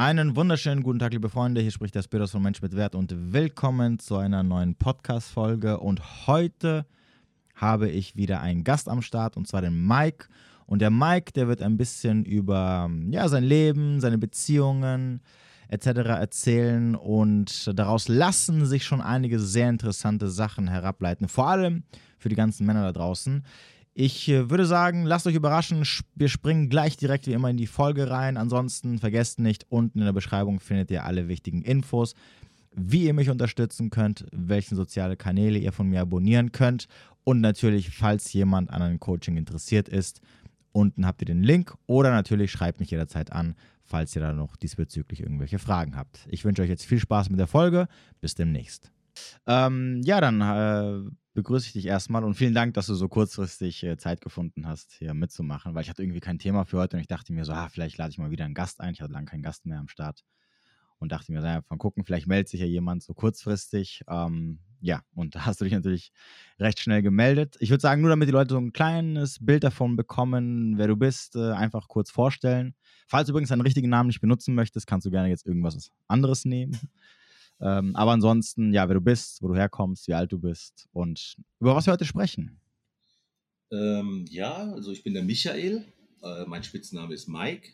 Einen wunderschönen guten Tag, liebe Freunde. Hier spricht der Spiros von Mensch mit Wert und willkommen zu einer neuen Podcast-Folge. Und heute habe ich wieder einen Gast am Start und zwar den Mike. Und der Mike, der wird ein bisschen über ja, sein Leben, seine Beziehungen etc. erzählen und daraus lassen sich schon einige sehr interessante Sachen herableiten. Vor allem für die ganzen Männer da draußen. Ich äh, würde sagen, lasst euch überraschen. Wir springen gleich direkt wie immer in die Folge rein. Ansonsten vergesst nicht, unten in der Beschreibung findet ihr alle wichtigen Infos, wie ihr mich unterstützen könnt, welche soziale Kanäle ihr von mir abonnieren könnt und natürlich, falls jemand an einem Coaching interessiert ist, unten habt ihr den Link oder natürlich schreibt mich jederzeit an, falls ihr da noch diesbezüglich irgendwelche Fragen habt. Ich wünsche euch jetzt viel Spaß mit der Folge. Bis demnächst. Ähm, ja, dann äh, begrüße ich dich erstmal und vielen Dank, dass du so kurzfristig äh, Zeit gefunden hast, hier mitzumachen, weil ich hatte irgendwie kein Thema für heute und ich dachte mir so, ah, vielleicht lade ich mal wieder einen Gast ein. Ich hatte lange keinen Gast mehr am Start und dachte mir, naja, von gucken, vielleicht meldet sich ja jemand so kurzfristig. Ähm, ja, und da hast du dich natürlich recht schnell gemeldet. Ich würde sagen, nur damit die Leute so ein kleines Bild davon bekommen, wer du bist, äh, einfach kurz vorstellen. Falls du übrigens deinen richtigen Namen nicht benutzen möchtest, kannst du gerne jetzt irgendwas anderes nehmen. Ähm, aber ansonsten, ja, wer du bist, wo du herkommst, wie alt du bist und über was wir heute sprechen. Ähm, ja, also ich bin der Michael, äh, mein Spitzname ist Mike,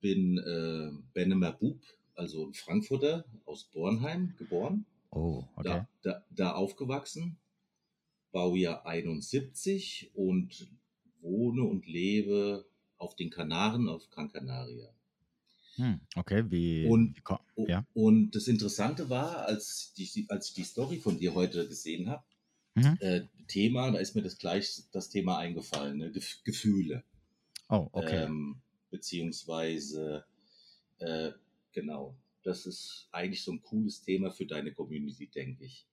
bin äh, Benemer Bub, also ein Frankfurter aus Bornheim geboren. Oh, okay. Da, da, da aufgewachsen, Baujahr 71 und wohne und lebe auf den Kanaren, auf Gran Canaria. Hm, okay, wie. Und, wie, ja. und das Interessante war, als, die, als ich die Story von dir heute gesehen habe, mhm. äh, Thema, da ist mir das gleich das Thema eingefallen, ne? Gefühle. Oh, okay. Ähm, beziehungsweise, äh, genau, das ist eigentlich so ein cooles Thema für deine Community, denke ich.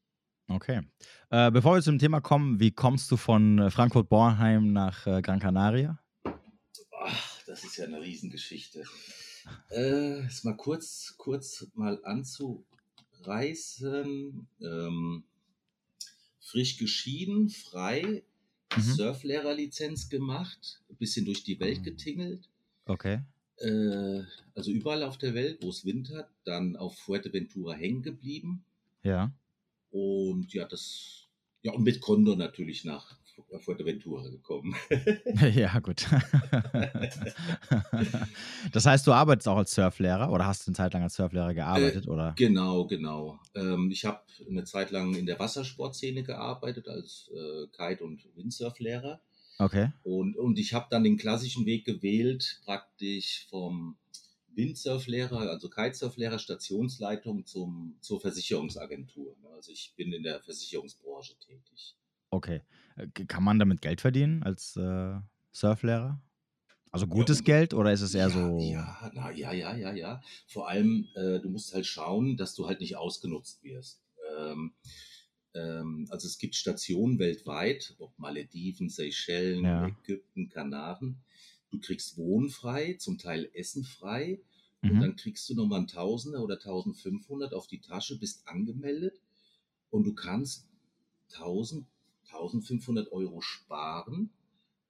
Okay. Äh, bevor wir zum Thema kommen, wie kommst du von äh, Frankfurt-Bornheim nach äh, Gran Canaria? Ach, das ist ja eine Riesengeschichte. Äh, ist mal kurz, kurz mal anzureißen. Ähm, frisch geschieden, frei, mhm. Surflehrerlizenz gemacht, ein bisschen durch die Welt getingelt. Okay. Äh, also überall auf der Welt, wo es Wind hat, dann auf Fuerteventura hängen geblieben. Ja. Und ja, das, ja, und mit Condor natürlich nach Fuerteventura gekommen. ja, gut. das heißt, du arbeitest auch als Surflehrer oder hast du eine Zeit lang als Surflehrer gearbeitet? Äh, oder? Genau, genau. Ähm, ich habe eine Zeit lang in der Wassersportszene gearbeitet als äh, Kite- und Windsurflehrer. Okay. Und, und ich habe dann den klassischen Weg gewählt, praktisch vom Windsurflehrer, also Kitesurflehrer, Stationsleitung zum, zur Versicherungsagentur. Also ich bin in der Versicherungsbranche tätig. Okay. Kann man damit Geld verdienen als äh, Surflehrer? Also gutes ja, Geld oder ist es eher ja, so? Ja, na, ja, ja, ja, ja. Vor allem, äh, du musst halt schauen, dass du halt nicht ausgenutzt wirst. Ähm, ähm, also es gibt Stationen weltweit, ob Malediven, Seychellen, ja. Ägypten, Kanaren. Du kriegst Wohnen frei, zum Teil Essen frei. Mhm. Und dann kriegst du nochmal ein Tausender oder 1500 auf die Tasche, bist angemeldet und du kannst 1000 1500 Euro sparen.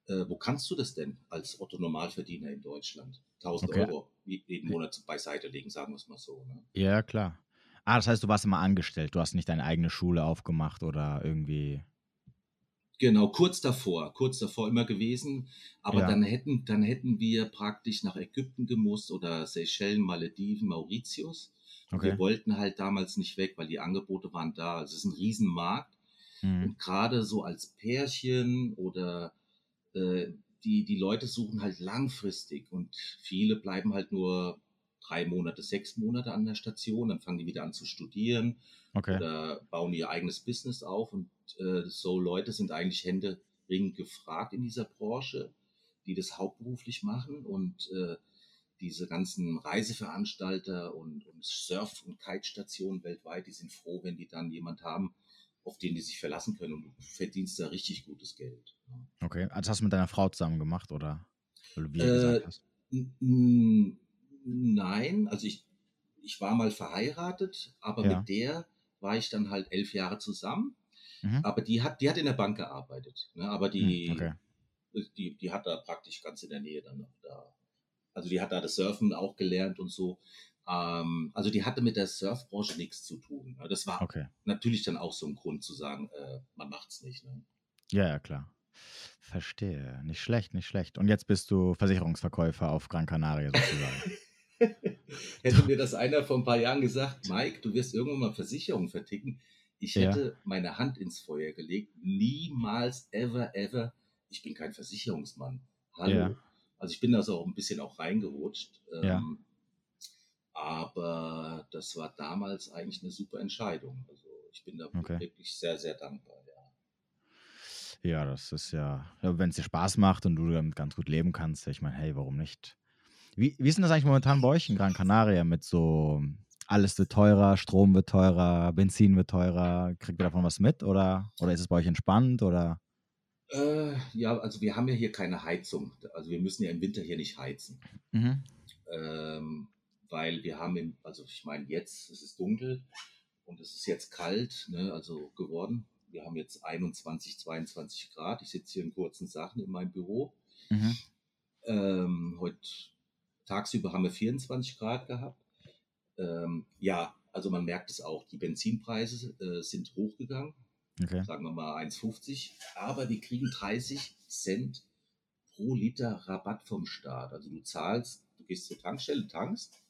Äh, wo kannst du das denn als Otto Normalverdiener in Deutschland? 1000 okay. Euro jeden Monat beiseite legen, sagen wir es mal so. Ne? Ja, klar. Ah, das heißt, du warst immer angestellt. Du hast nicht deine eigene Schule aufgemacht oder irgendwie. Genau, kurz davor, kurz davor immer gewesen. Aber ja. dann hätten, dann hätten wir praktisch nach Ägypten gemusst oder Seychellen, Malediven, Mauritius. Okay. Wir wollten halt damals nicht weg, weil die Angebote waren da. Also es ist ein Riesenmarkt. Mhm. Und gerade so als Pärchen oder äh, die, die Leute suchen halt langfristig und viele bleiben halt nur drei Monate, sechs Monate an der Station, dann fangen die wieder an zu studieren okay. oder bauen ihr eigenes Business auf und äh, so Leute sind eigentlich händeringend gefragt in dieser Branche, die das hauptberuflich machen und äh, diese ganzen Reiseveranstalter und, und Surf- und Kite-Stationen weltweit, die sind froh, wenn die dann jemand haben, auf den die sich verlassen können und du verdienst da richtig gutes Geld. Okay, also hast du mit deiner Frau zusammen gemacht oder wie du äh, gesagt hast? Nein, also ich, ich war mal verheiratet, aber ja. mit der war ich dann halt elf Jahre zusammen. Mhm. Aber die hat, die hat in der Bank gearbeitet. Ne? Aber die, hm, okay. die, die hat da praktisch ganz in der Nähe dann noch da also die hat da das Surfen auch gelernt und so. Ähm, also die hatte mit der Surfbranche nichts zu tun. Das war Okay. natürlich dann auch so ein Grund zu sagen, äh, man macht's nicht. Ne? Ja, ja, klar. Verstehe. Nicht schlecht, nicht schlecht. Und jetzt bist du Versicherungsverkäufer auf Gran Canaria sozusagen. Hätte mir das einer vor ein paar Jahren gesagt, Mike, du wirst irgendwann mal Versicherung verticken, ich Ja. hätte meine Hand ins Feuer gelegt. Niemals, ever, ever. Ich bin kein Versicherungsmann. Hallo. Ja. Also ich bin da so auch ein bisschen auch reingerutscht. Ja. Ähm, aber das war damals eigentlich eine super Entscheidung. Also ich bin da Okay. wirklich sehr, sehr dankbar. Ja. Ja, das ist ja, wenn es dir Spaß macht und du damit ganz gut leben kannst, ich meine, hey, warum nicht? Wie, wie ist denn das eigentlich momentan bei euch in Gran Canaria mit so, alles wird teurer, Strom wird teurer, Benzin wird teurer, kriegt ihr davon was mit oder, oder ist es bei euch entspannt oder? Äh, ja, also wir haben ja hier keine Heizung. Also wir müssen ja im Winter hier nicht heizen. Mhm. ähm, weil wir haben, im, also ich meine jetzt, es ist dunkel und es ist jetzt kalt, ne, also geworden. Wir haben jetzt 21, 22 Grad. Ich sitze hier in kurzen Sachen in meinem Büro. Mhm. Ähm, heute tagsüber haben wir 24 Grad gehabt. Ähm, ja, also man merkt es auch, die Benzinpreise äh, sind hochgegangen, Okay. sagen wir mal 1,50, aber die kriegen 30 Cent pro Liter Rabatt vom Staat. Also du zahlst, du gehst zur Tankstelle, tankst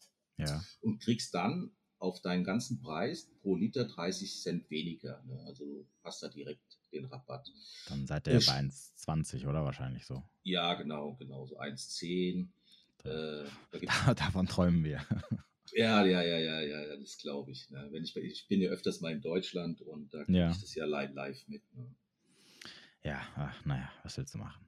Ja. und kriegst dann auf deinen ganzen Preis pro Liter 30 Cent weniger. Ne? Also du hast da direkt den Rabatt. Dann seid ihr Ich- bei 1,20 oder wahrscheinlich so. Ja, genau, genau, so 1,10. Äh, da Davon träumen wir. ja, ja, ja, ja, ja, ja, das glaube ich. Ne? Wenn ich. Ich bin ja öfters mal in Deutschland und da kriege Ja. ich das ja live, live mit. Ne? Ja, ach, naja, was willst du machen?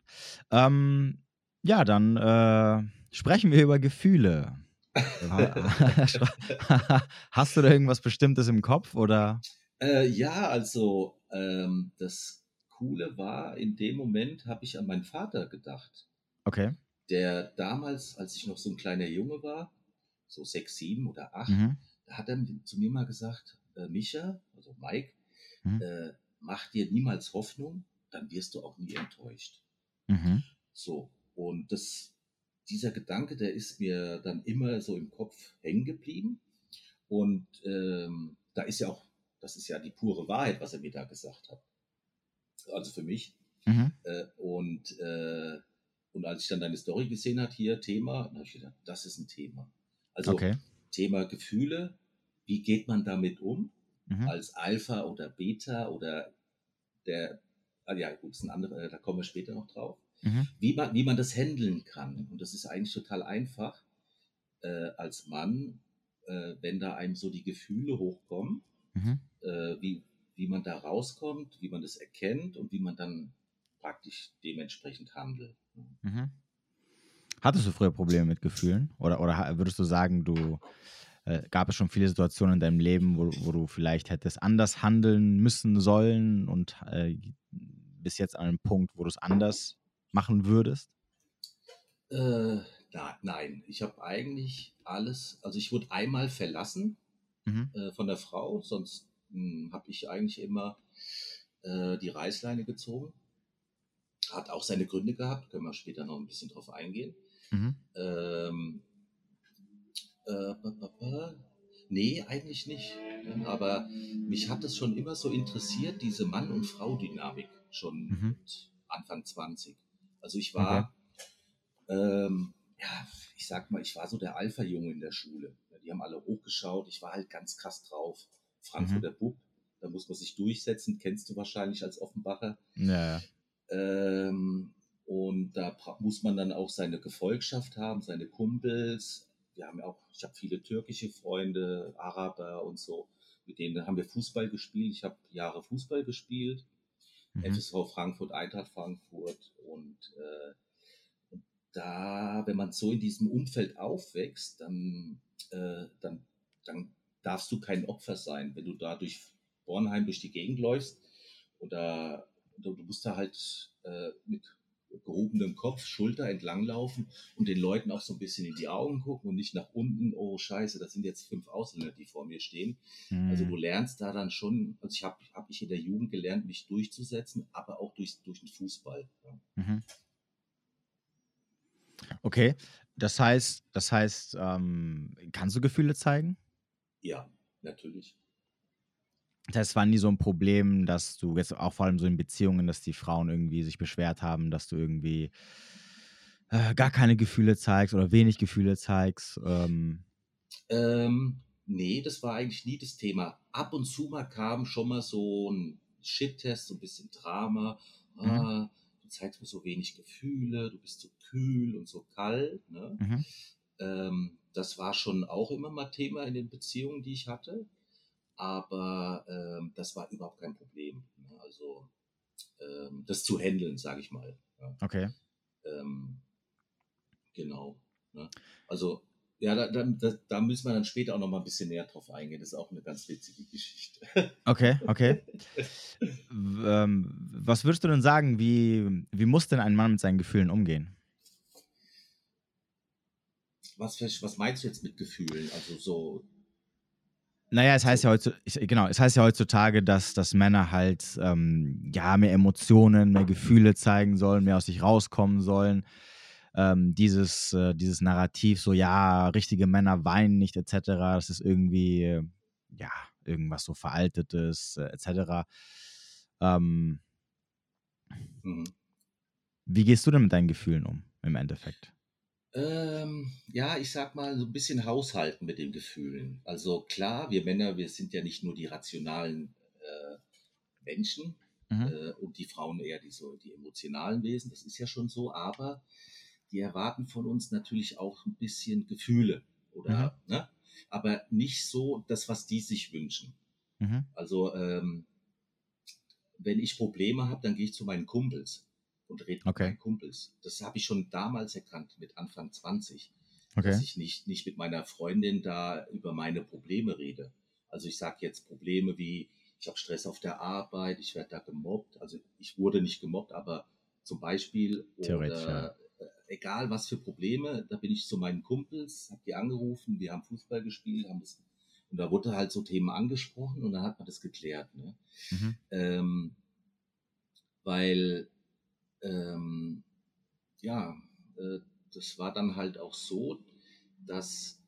Ähm, ja, dann äh, sprechen wir über Gefühle. Hast du da irgendwas Bestimmtes im Kopf oder? Äh, ja, also ähm, das Coole war, in dem Moment habe ich an meinen Vater gedacht. Okay. der damals, als ich noch so ein kleiner Junge war, so sechs, sieben oder acht, Mhm. da hat er zu mir mal gesagt, äh, Micha, also Mike, Mhm. äh, mach dir niemals Hoffnung, dann wirst du auch nie enttäuscht. Mhm. So, und das, dieser Gedanke, der ist mir dann immer so im Kopf hängen geblieben. Und ähm, da ist ja auch, das ist ja die pure Wahrheit, was er mir da gesagt hat. Also für mich. Mhm. Äh, und, äh, und als ich dann deine Story gesehen habe, hier Thema, dann habe ich gedacht, das ist ein Thema. Also Okay. Thema Gefühle, wie geht man damit um? Mhm. Als Alpha oder Beta oder der, ah ja gut, ist ein anderer, da kommen wir später noch drauf. Mhm. Wie man, wie man das handeln kann. Und das ist eigentlich total einfach äh, als Mann, äh, wenn da einem so die Gefühle hochkommen, Mhm. äh, wie, wie man da rauskommt, wie man das erkennt und wie man dann praktisch dementsprechend handelt. Mhm. Hattest du früher Probleme mit Gefühlen? Oder, oder würdest du sagen, du äh, gab es schon viele Situationen in deinem Leben, wo, wo du vielleicht hättest anders handeln müssen sollen und äh, bis jetzt an einem Punkt, wo du es anders machen würdest? Äh, na, nein, ich habe eigentlich alles, also ich wurde einmal verlassen Mhm. äh, von der Frau, sonst habe ich eigentlich immer äh, die Reißleine gezogen. Hat auch seine Gründe gehabt, können wir später noch ein bisschen drauf eingehen. Mhm. Ähm, äh. Nee, eigentlich nicht. Ja, aber mich hat es schon immer so interessiert, diese Mann- und Frau-Dynamik, schon Mhm. mit Anfang 20. Also ich war, ähm, ja, ich sag mal, ich war so der Alpha-Junge in der Schule. Die haben alle hochgeschaut, ich war halt ganz krass drauf. Frankfurter Bub, da muss man sich durchsetzen, kennst du wahrscheinlich als Offenbacher. Ja. Ähm, und da muss man dann auch seine Gefolgschaft haben, seine Kumpels. Wir haben ja auch, ich habe viele türkische Freunde, Araber und so. Mit denen haben wir Fußball gespielt. Ich habe Jahre Fußball gespielt. Mhm. FSV Frankfurt, Eintracht Frankfurt. Und, äh, da, wenn man so in diesem Umfeld aufwächst, dann, äh, dann, dann darfst du kein Opfer sein, wenn du da durch Bornheim durch die Gegend läufst. Oder du, du musst da halt äh, mit gehobenem Kopf, Schulter entlang laufen und den Leuten auch so ein bisschen in die Augen gucken und nicht nach unten, oh scheiße, das sind jetzt fünf Ausländer, die vor mir stehen. Also du Mhm. lernst da dann schon, also ich habe hab ich in der Jugend gelernt, mich durchzusetzen, aber auch durch, durch den Fußball. Ja. Mhm. Okay. Das heißt, das heißt, ähm, kannst du Gefühle zeigen? Ja, natürlich. Das heißt, es war nie so ein Problem, dass du jetzt auch vor allem so in Beziehungen, dass die Frauen irgendwie sich beschwert haben, dass du irgendwie äh, gar keine Gefühle zeigst oder wenig Gefühle zeigst. Ähm. Ähm, nee, das war eigentlich nie das Thema. Ab und zu mal kam schon mal so ein Shit-Test, so ein bisschen Drama. Mhm. Ah, du zeigst mir so wenig Gefühle, du bist so kühl und so kalt. Ne? Mhm. Ähm, das war schon auch immer mal Thema in den Beziehungen, die ich hatte. Aber ähm, das war überhaupt kein Problem. Ne? Also ähm, das zu handeln, sage ich mal. Ja. Okay. Ähm, genau. Ne? Also ja, da, da, da, müssen wir dann später auch noch mal ein bisschen näher drauf eingehen. Das ist auch eine ganz witzige Geschichte. Okay, okay. Ähm, was würdest du denn sagen, wie, wie muss denn ein Mann mit seinen Gefühlen umgehen? Was, was meinst du jetzt mit Gefühlen? Also so, Naja, es heißt ja heutzutage, genau, es heißt ja heutzutage, dass, dass Männer halt ähm, ja mehr Emotionen, mehr Gefühle zeigen sollen, mehr aus sich rauskommen sollen. Ähm, dieses, äh, dieses Narrativ, so ja, richtige Männer weinen nicht, etc., das ist irgendwie, äh, ja, irgendwas so Veraltetes, äh, etc. Ähm, mhm. wie gehst du denn mit deinen Gefühlen um, im Endeffekt? Ähm, ja, ich sag mal, so ein bisschen haushalten mit den Gefühlen. Also klar, wir Männer, wir sind ja nicht nur die rationalen äh, Menschen Mhm. äh, und die Frauen eher die, so, die emotionalen Wesen, das ist ja schon so, aber die erwarten von uns natürlich auch ein bisschen Gefühle oder, ne? Aber nicht so das, was die sich wünschen. Mhm. Also, ähm, wenn ich Probleme habe, dann gehe ich zu meinen Kumpels und rede mit Okay. meinen Kumpels. Das habe ich schon damals erkannt, mit Anfang 20, Okay. dass ich nicht, nicht mit meiner Freundin da über meine Probleme rede. Also ich sage jetzt Probleme wie, ich habe Stress auf der Arbeit, ich werde da gemobbt. Also ich wurde nicht gemobbt, aber zum Beispiel Theoretisch, oder äh, egal was für Probleme, da bin ich zu meinen Kumpels, habe die angerufen, wir haben Fußball gespielt, haben das und da wurde halt so Themen angesprochen und dann hat man das geklärt. Ne? Mhm. Ähm, weil, ähm, ja, äh, das war dann halt auch so, dass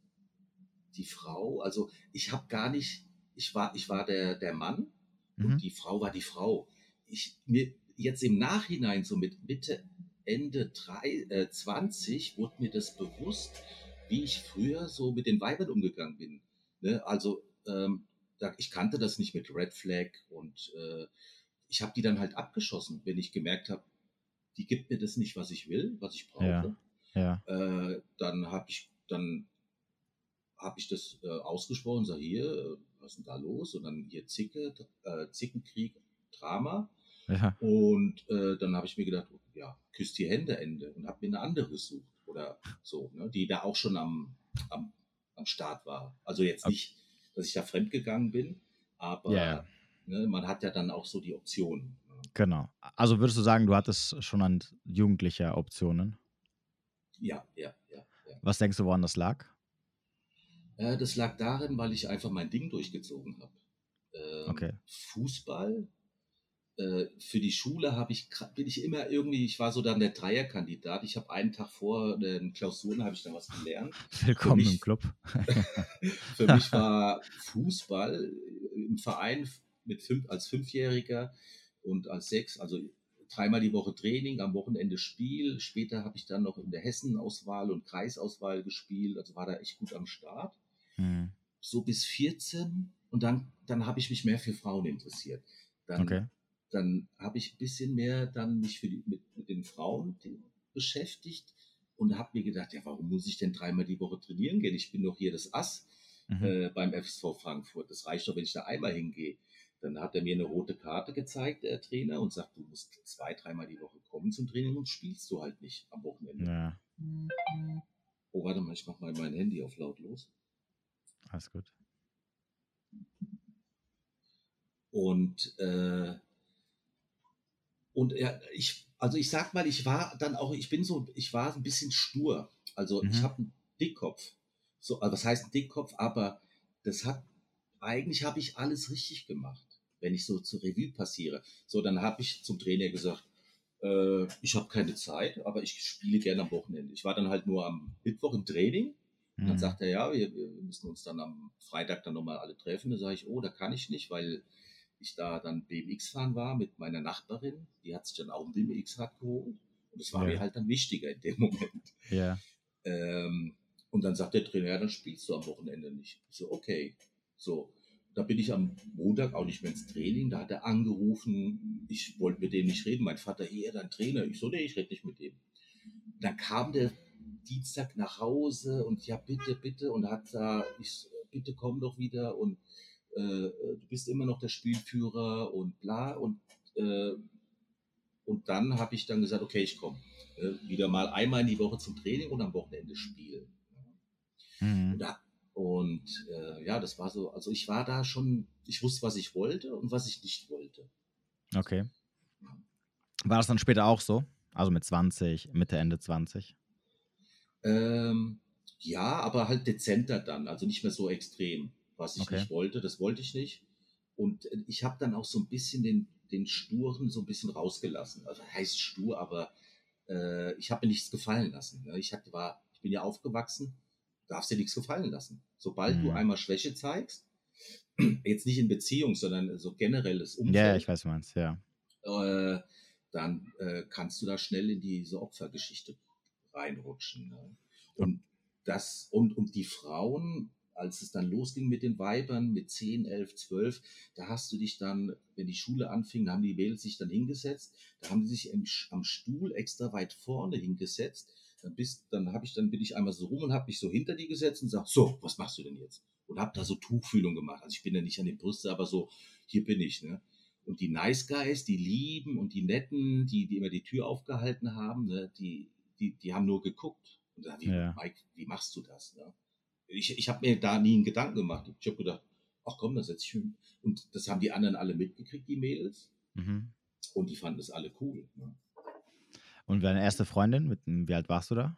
die Frau, also ich habe gar nicht, ich war, ich war der, der Mann Mhm. und die Frau war die Frau. Ich, mir, jetzt im Nachhinein, so mit Mitte, Ende drei, äh, 20, wurde mir das bewusst, wie ich früher so mit den Weibern umgegangen bin. Ne? Also ähm, da, ich kannte das nicht mit Red Flag und äh, ich habe die dann halt abgeschossen, wenn ich gemerkt habe, die gibt mir das nicht, was ich will, was ich brauche. Ja. Äh, dann habe ich dann habe ich das äh, ausgesprochen, sag hier, was ist denn da los? Und dann hier Zicke, äh, Zickenkrieg, Drama. Ja. Und äh, dann habe ich mir gedacht, ja, küsst die Hände Ende und habe mir eine andere gesucht oder so, ne, die da auch schon am, am, am Start war. Also jetzt nicht, dass ich da fremdgegangen bin, aber Ja, ja. Ne, man hat ja dann auch so die Optionen. Genau. Also würdest du sagen, du hattest schon an jugendlicher Optionen? Ja, ja, ja. ja. Was denkst du, woran das lag? Äh, das lag darin, weil ich einfach mein Ding durchgezogen habe. Ähm, Okay. Fußball. Äh, für die Schule habe ich, bin ich immer irgendwie, ich war so dann der Dreierkandidat. Ich habe einen Tag vor den Klausuren habe ich dann was gelernt. Willkommen mich- im Club. Für mich war Fußball im Verein mit fünf, als Fünfjähriger und als Sechs, also dreimal die Woche Training, am Wochenende Spiel. Später habe ich dann noch in der Hessenauswahl und Kreisauswahl gespielt, also war da echt gut am Start. Hm. So bis 14 und dann, dann habe ich mich mehr für Frauen interessiert. Dann, Okay. dann habe ich ein bisschen mehr dann mich für die, mit, mit den Frauen beschäftigt und habe mir gedacht, ja, warum muss ich denn dreimal die Woche trainieren gehen? Ich bin doch hier das Ass Mhm. äh, beim FSV Frankfurt. Das reicht doch, wenn ich da einmal hingehe. Dann hat er mir eine rote Karte gezeigt, der Trainer, und sagt, du musst zwei, dreimal die Woche kommen zum Training und spielst du halt nicht am Wochenende. Ja, Oh, warte mal, ich mach mal mein Handy auf lautlos. alles gut. Und, äh, und ja, ich, also ich sag mal, ich war dann auch, ich bin so, ich war ein bisschen stur. Also ich Mhm. habe einen Dickkopf. So, also was heißt ein Dickkopf? Aber das hat, eigentlich habe ich alles richtig gemacht, wenn ich so zur Revue passiere. So, dann habe ich zum Trainer gesagt, äh, ich habe keine Zeit, aber ich spiele gerne am Wochenende. Ich war dann halt nur am Mittwoch im Training. Und dann Mhm. sagt er, ja, wir, wir müssen uns dann am Freitag dann nochmal alle treffen. Da sage ich, oh, da kann ich nicht, weil ich da dann BMX fahren war mit meiner Nachbarin. Die hat sich dann auch ein BMX-Rad geholt. Und das war Ja. mir halt dann wichtiger in dem Moment. Ja. Ähm, und dann sagt der Trainer, ja, dann spielst du am Wochenende nicht. Ich so, okay. So, da bin ich am Montag auch nicht mehr ins Training. Da hat er angerufen, ich wollte mit dem nicht reden. Mein Vater, hier, dein Trainer. Ich so, nee, ich rede nicht mit dem. Dann kam der Dienstag nach Hause und ja, bitte, bitte. Und hat da, ich bitte komm doch wieder und äh, du bist immer noch der Spielführer und bla. Und, äh, und dann habe ich dann gesagt, okay, ich komme. Äh, wieder mal einmal in die Woche zum Training und am Wochenende spielen. Mhm. Und, da, und äh, ja, das war so, also ich war da schon, ich wusste, was ich wollte und was ich nicht wollte. Okay. War das dann später auch so? Also mit 20, Mitte, Ende 20? Ähm, ja, aber halt dezenter dann, also nicht mehr so extrem, was ich Okay. nicht wollte, das wollte ich nicht. Und äh, ich habe dann auch so ein bisschen den, den Sturen so ein bisschen rausgelassen. Also heißt stur, aber äh, ich habe mir nichts gefallen lassen. Ne? Ich, hatte, war, ich bin ja aufgewachsen, darfst dir nichts gefallen lassen. Sobald du Mhm. einmal Schwäche zeigst, jetzt nicht in Beziehung, sondern so generelles Umfeld, Ja, ich weiß, was du meinst, ja. äh, dann äh, kannst du da schnell in diese Opfergeschichte reinrutschen. Ne? Und das und, und die Frauen, als es dann losging mit den Weibern mit 10, 11, 12, da hast du dich dann, wenn die Schule anfing, da haben die Mädels sich dann hingesetzt, da haben die sich im, am Stuhl extra weit vorne hingesetzt. Dann, bist, dann, hab ich, dann bin ich einmal so rum und habe mich so hinter die gesetzt und sag, so, was machst du denn jetzt? Und habe da so Tuchfühlung gemacht. Also ich bin ja nicht an den Brüste, aber so, hier bin ich. Ne? Und die Nice Guys, die Lieben und die Netten, die, die immer die Tür aufgehalten haben, ne, die, die, die haben nur geguckt. Und da, wie, Ja. Mike, wie machst du das? Ne? Ich, ich habe mir da nie einen Gedanken gemacht. Ich habe gedacht, ach komm, da setz ich hin. Und das haben die anderen alle mitgekriegt, die Mädels. Mhm. Und die fanden das alle cool. Ne? Und deine erste Freundin, mit, wie alt warst du da?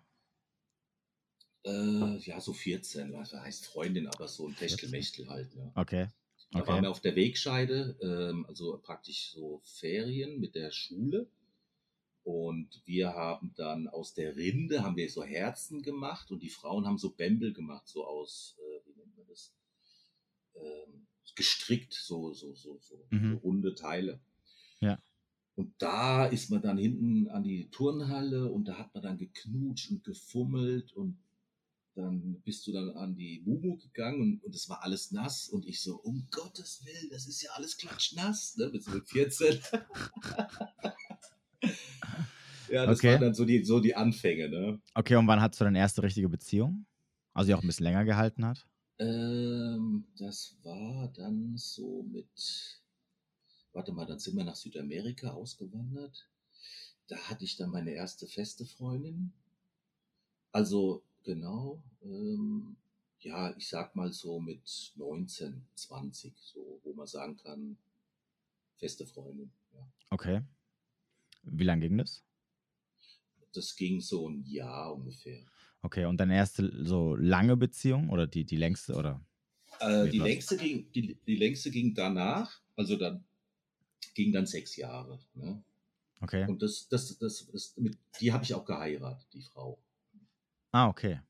Äh, ja, so 14, was heißt Freundin, aber so ein Techtelmechtel halt. Ne? Okay. Da Okay. waren wir auf der Wegscheide, ähm, also praktisch so Ferien mit der Schule. Und wir haben dann aus der Rinde haben wir so Herzen gemacht und die Frauen haben so Bämbel gemacht, so aus, äh, wie nennt man das? Ähm, gestrickt, so, so, so, so, Mhm. so runde Teile. Und da ist man dann hinten an die Turnhalle und da hat man dann geknutscht und gefummelt und dann bist du dann an die Mumu gegangen und, es war alles nass und ich so, um Gottes Willen, das ist ja alles klatschnass, ne, mit so mit 14. ja, das Okay. waren dann so die, so die Anfänge, ne. Okay, und wann hattest du deine erste richtige Beziehung? Also die auch ein bisschen länger gehalten hat? Ähm, das war dann so mit, warte mal, dann sind wir nach Südamerika ausgewandert. Da hatte ich dann meine erste feste Freundin. Also genau, ähm, ja, ich sag mal so mit 19, 20, so, wo man sagen kann, feste Freundin. Ja. Okay. Wie lange ging das? Das ging so ein Jahr ungefähr. Okay, und deine erste so lange Beziehung oder die, die längste oder? Äh, die, längste ging, die, die längste ging danach, also dann ging dann sechs Jahre. Ne? Okay. Und das, das, das, das mit, die habe ich auch geheiratet, die Frau. Ah, okay.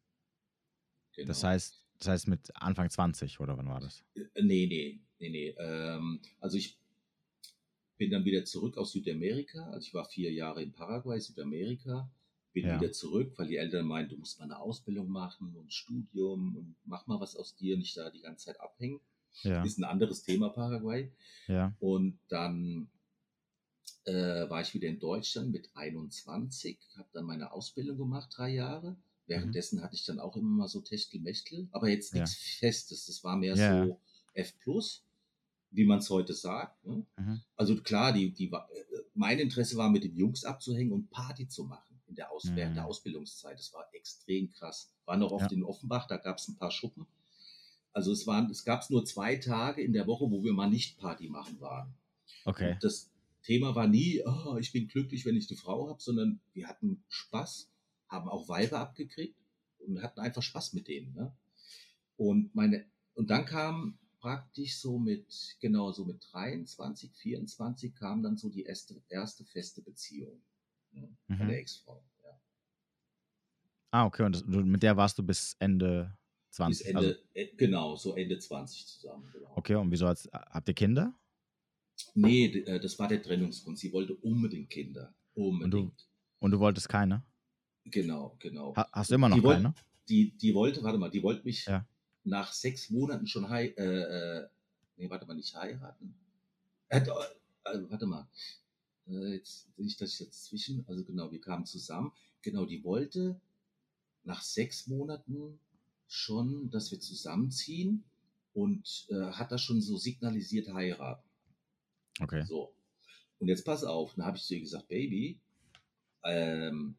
Genau. Das heißt, das heißt mit Anfang 20 oder wann war das? Äh, Nee, nee, nee, nee. Ähm, also ich bin dann wieder zurück aus Südamerika. Also ich war vier Jahre in Paraguay, Südamerika. Bin Ja. wieder zurück, weil die Eltern meinten, du musst mal eine Ausbildung machen und Studium und mach mal was aus dir, nicht da die ganze Zeit abhängen. Ja. Ist ein anderes Thema, Paraguay. Ja. Und dann äh, war ich wieder in Deutschland mit 21, habe dann meine Ausbildung gemacht, drei Jahre. Währenddessen hatte ich dann auch immer mal so Techtelmechtel, aber jetzt Ja. nichts Festes. Das war mehr Ja. so F wie man es heute sagt. Ne? Mhm. Also klar, die, die, war- äh, mein Interesse war, mit den Jungs abzuhängen und Party zu machen in der Aus Mhm. während der Ausbildungszeit. Das war extrem krass. War noch oft Ja. in Offenbach, da gab es ein paar Schuppen. Also es waren, es gab nur zwei Tage in der Woche, wo wir mal nicht Party machen waren. Okay. Und das Thema war nie, oh, ich bin glücklich, wenn ich eine Frau habe, sondern wir hatten Spaß, haben auch Weiber abgekriegt und hatten einfach Spaß mit denen. Ne? Und meine, und dann kam praktisch so mit, genau so mit 23, 24 kam dann so die erste, erste feste Beziehung. Ne? Mhm. Meine Ex-Frau, ja. Ah, okay. Und das, mit der warst du bis Ende 20? Bis Ende, also, äh, genau, so Ende 20 zusammen. Genau. Okay, und wieso hat's, habt ihr Kinder? Nee, äh, das war der Trennungsgrund. Sie wollte unbedingt Kinder. Unbedingt. Und du, und du wolltest keine? Genau, genau. Ha, hast du immer noch die keine? Wollt, die, die wollte, warte mal, die wollte mich ja. nach sechs Monaten schon hei äh, äh, nee, warte mal, nicht heiraten. Äh, also, warte mal. Äh, jetzt nicht, dass ich jetzt zwischen, also genau, wir kamen zusammen. Genau, die wollte nach sechs Monaten schon, dass wir zusammenziehen und äh, hat da schon so signalisiert heiraten. Okay. So. Und jetzt pass auf, dann habe ich zu ihr gesagt, Baby, ähm,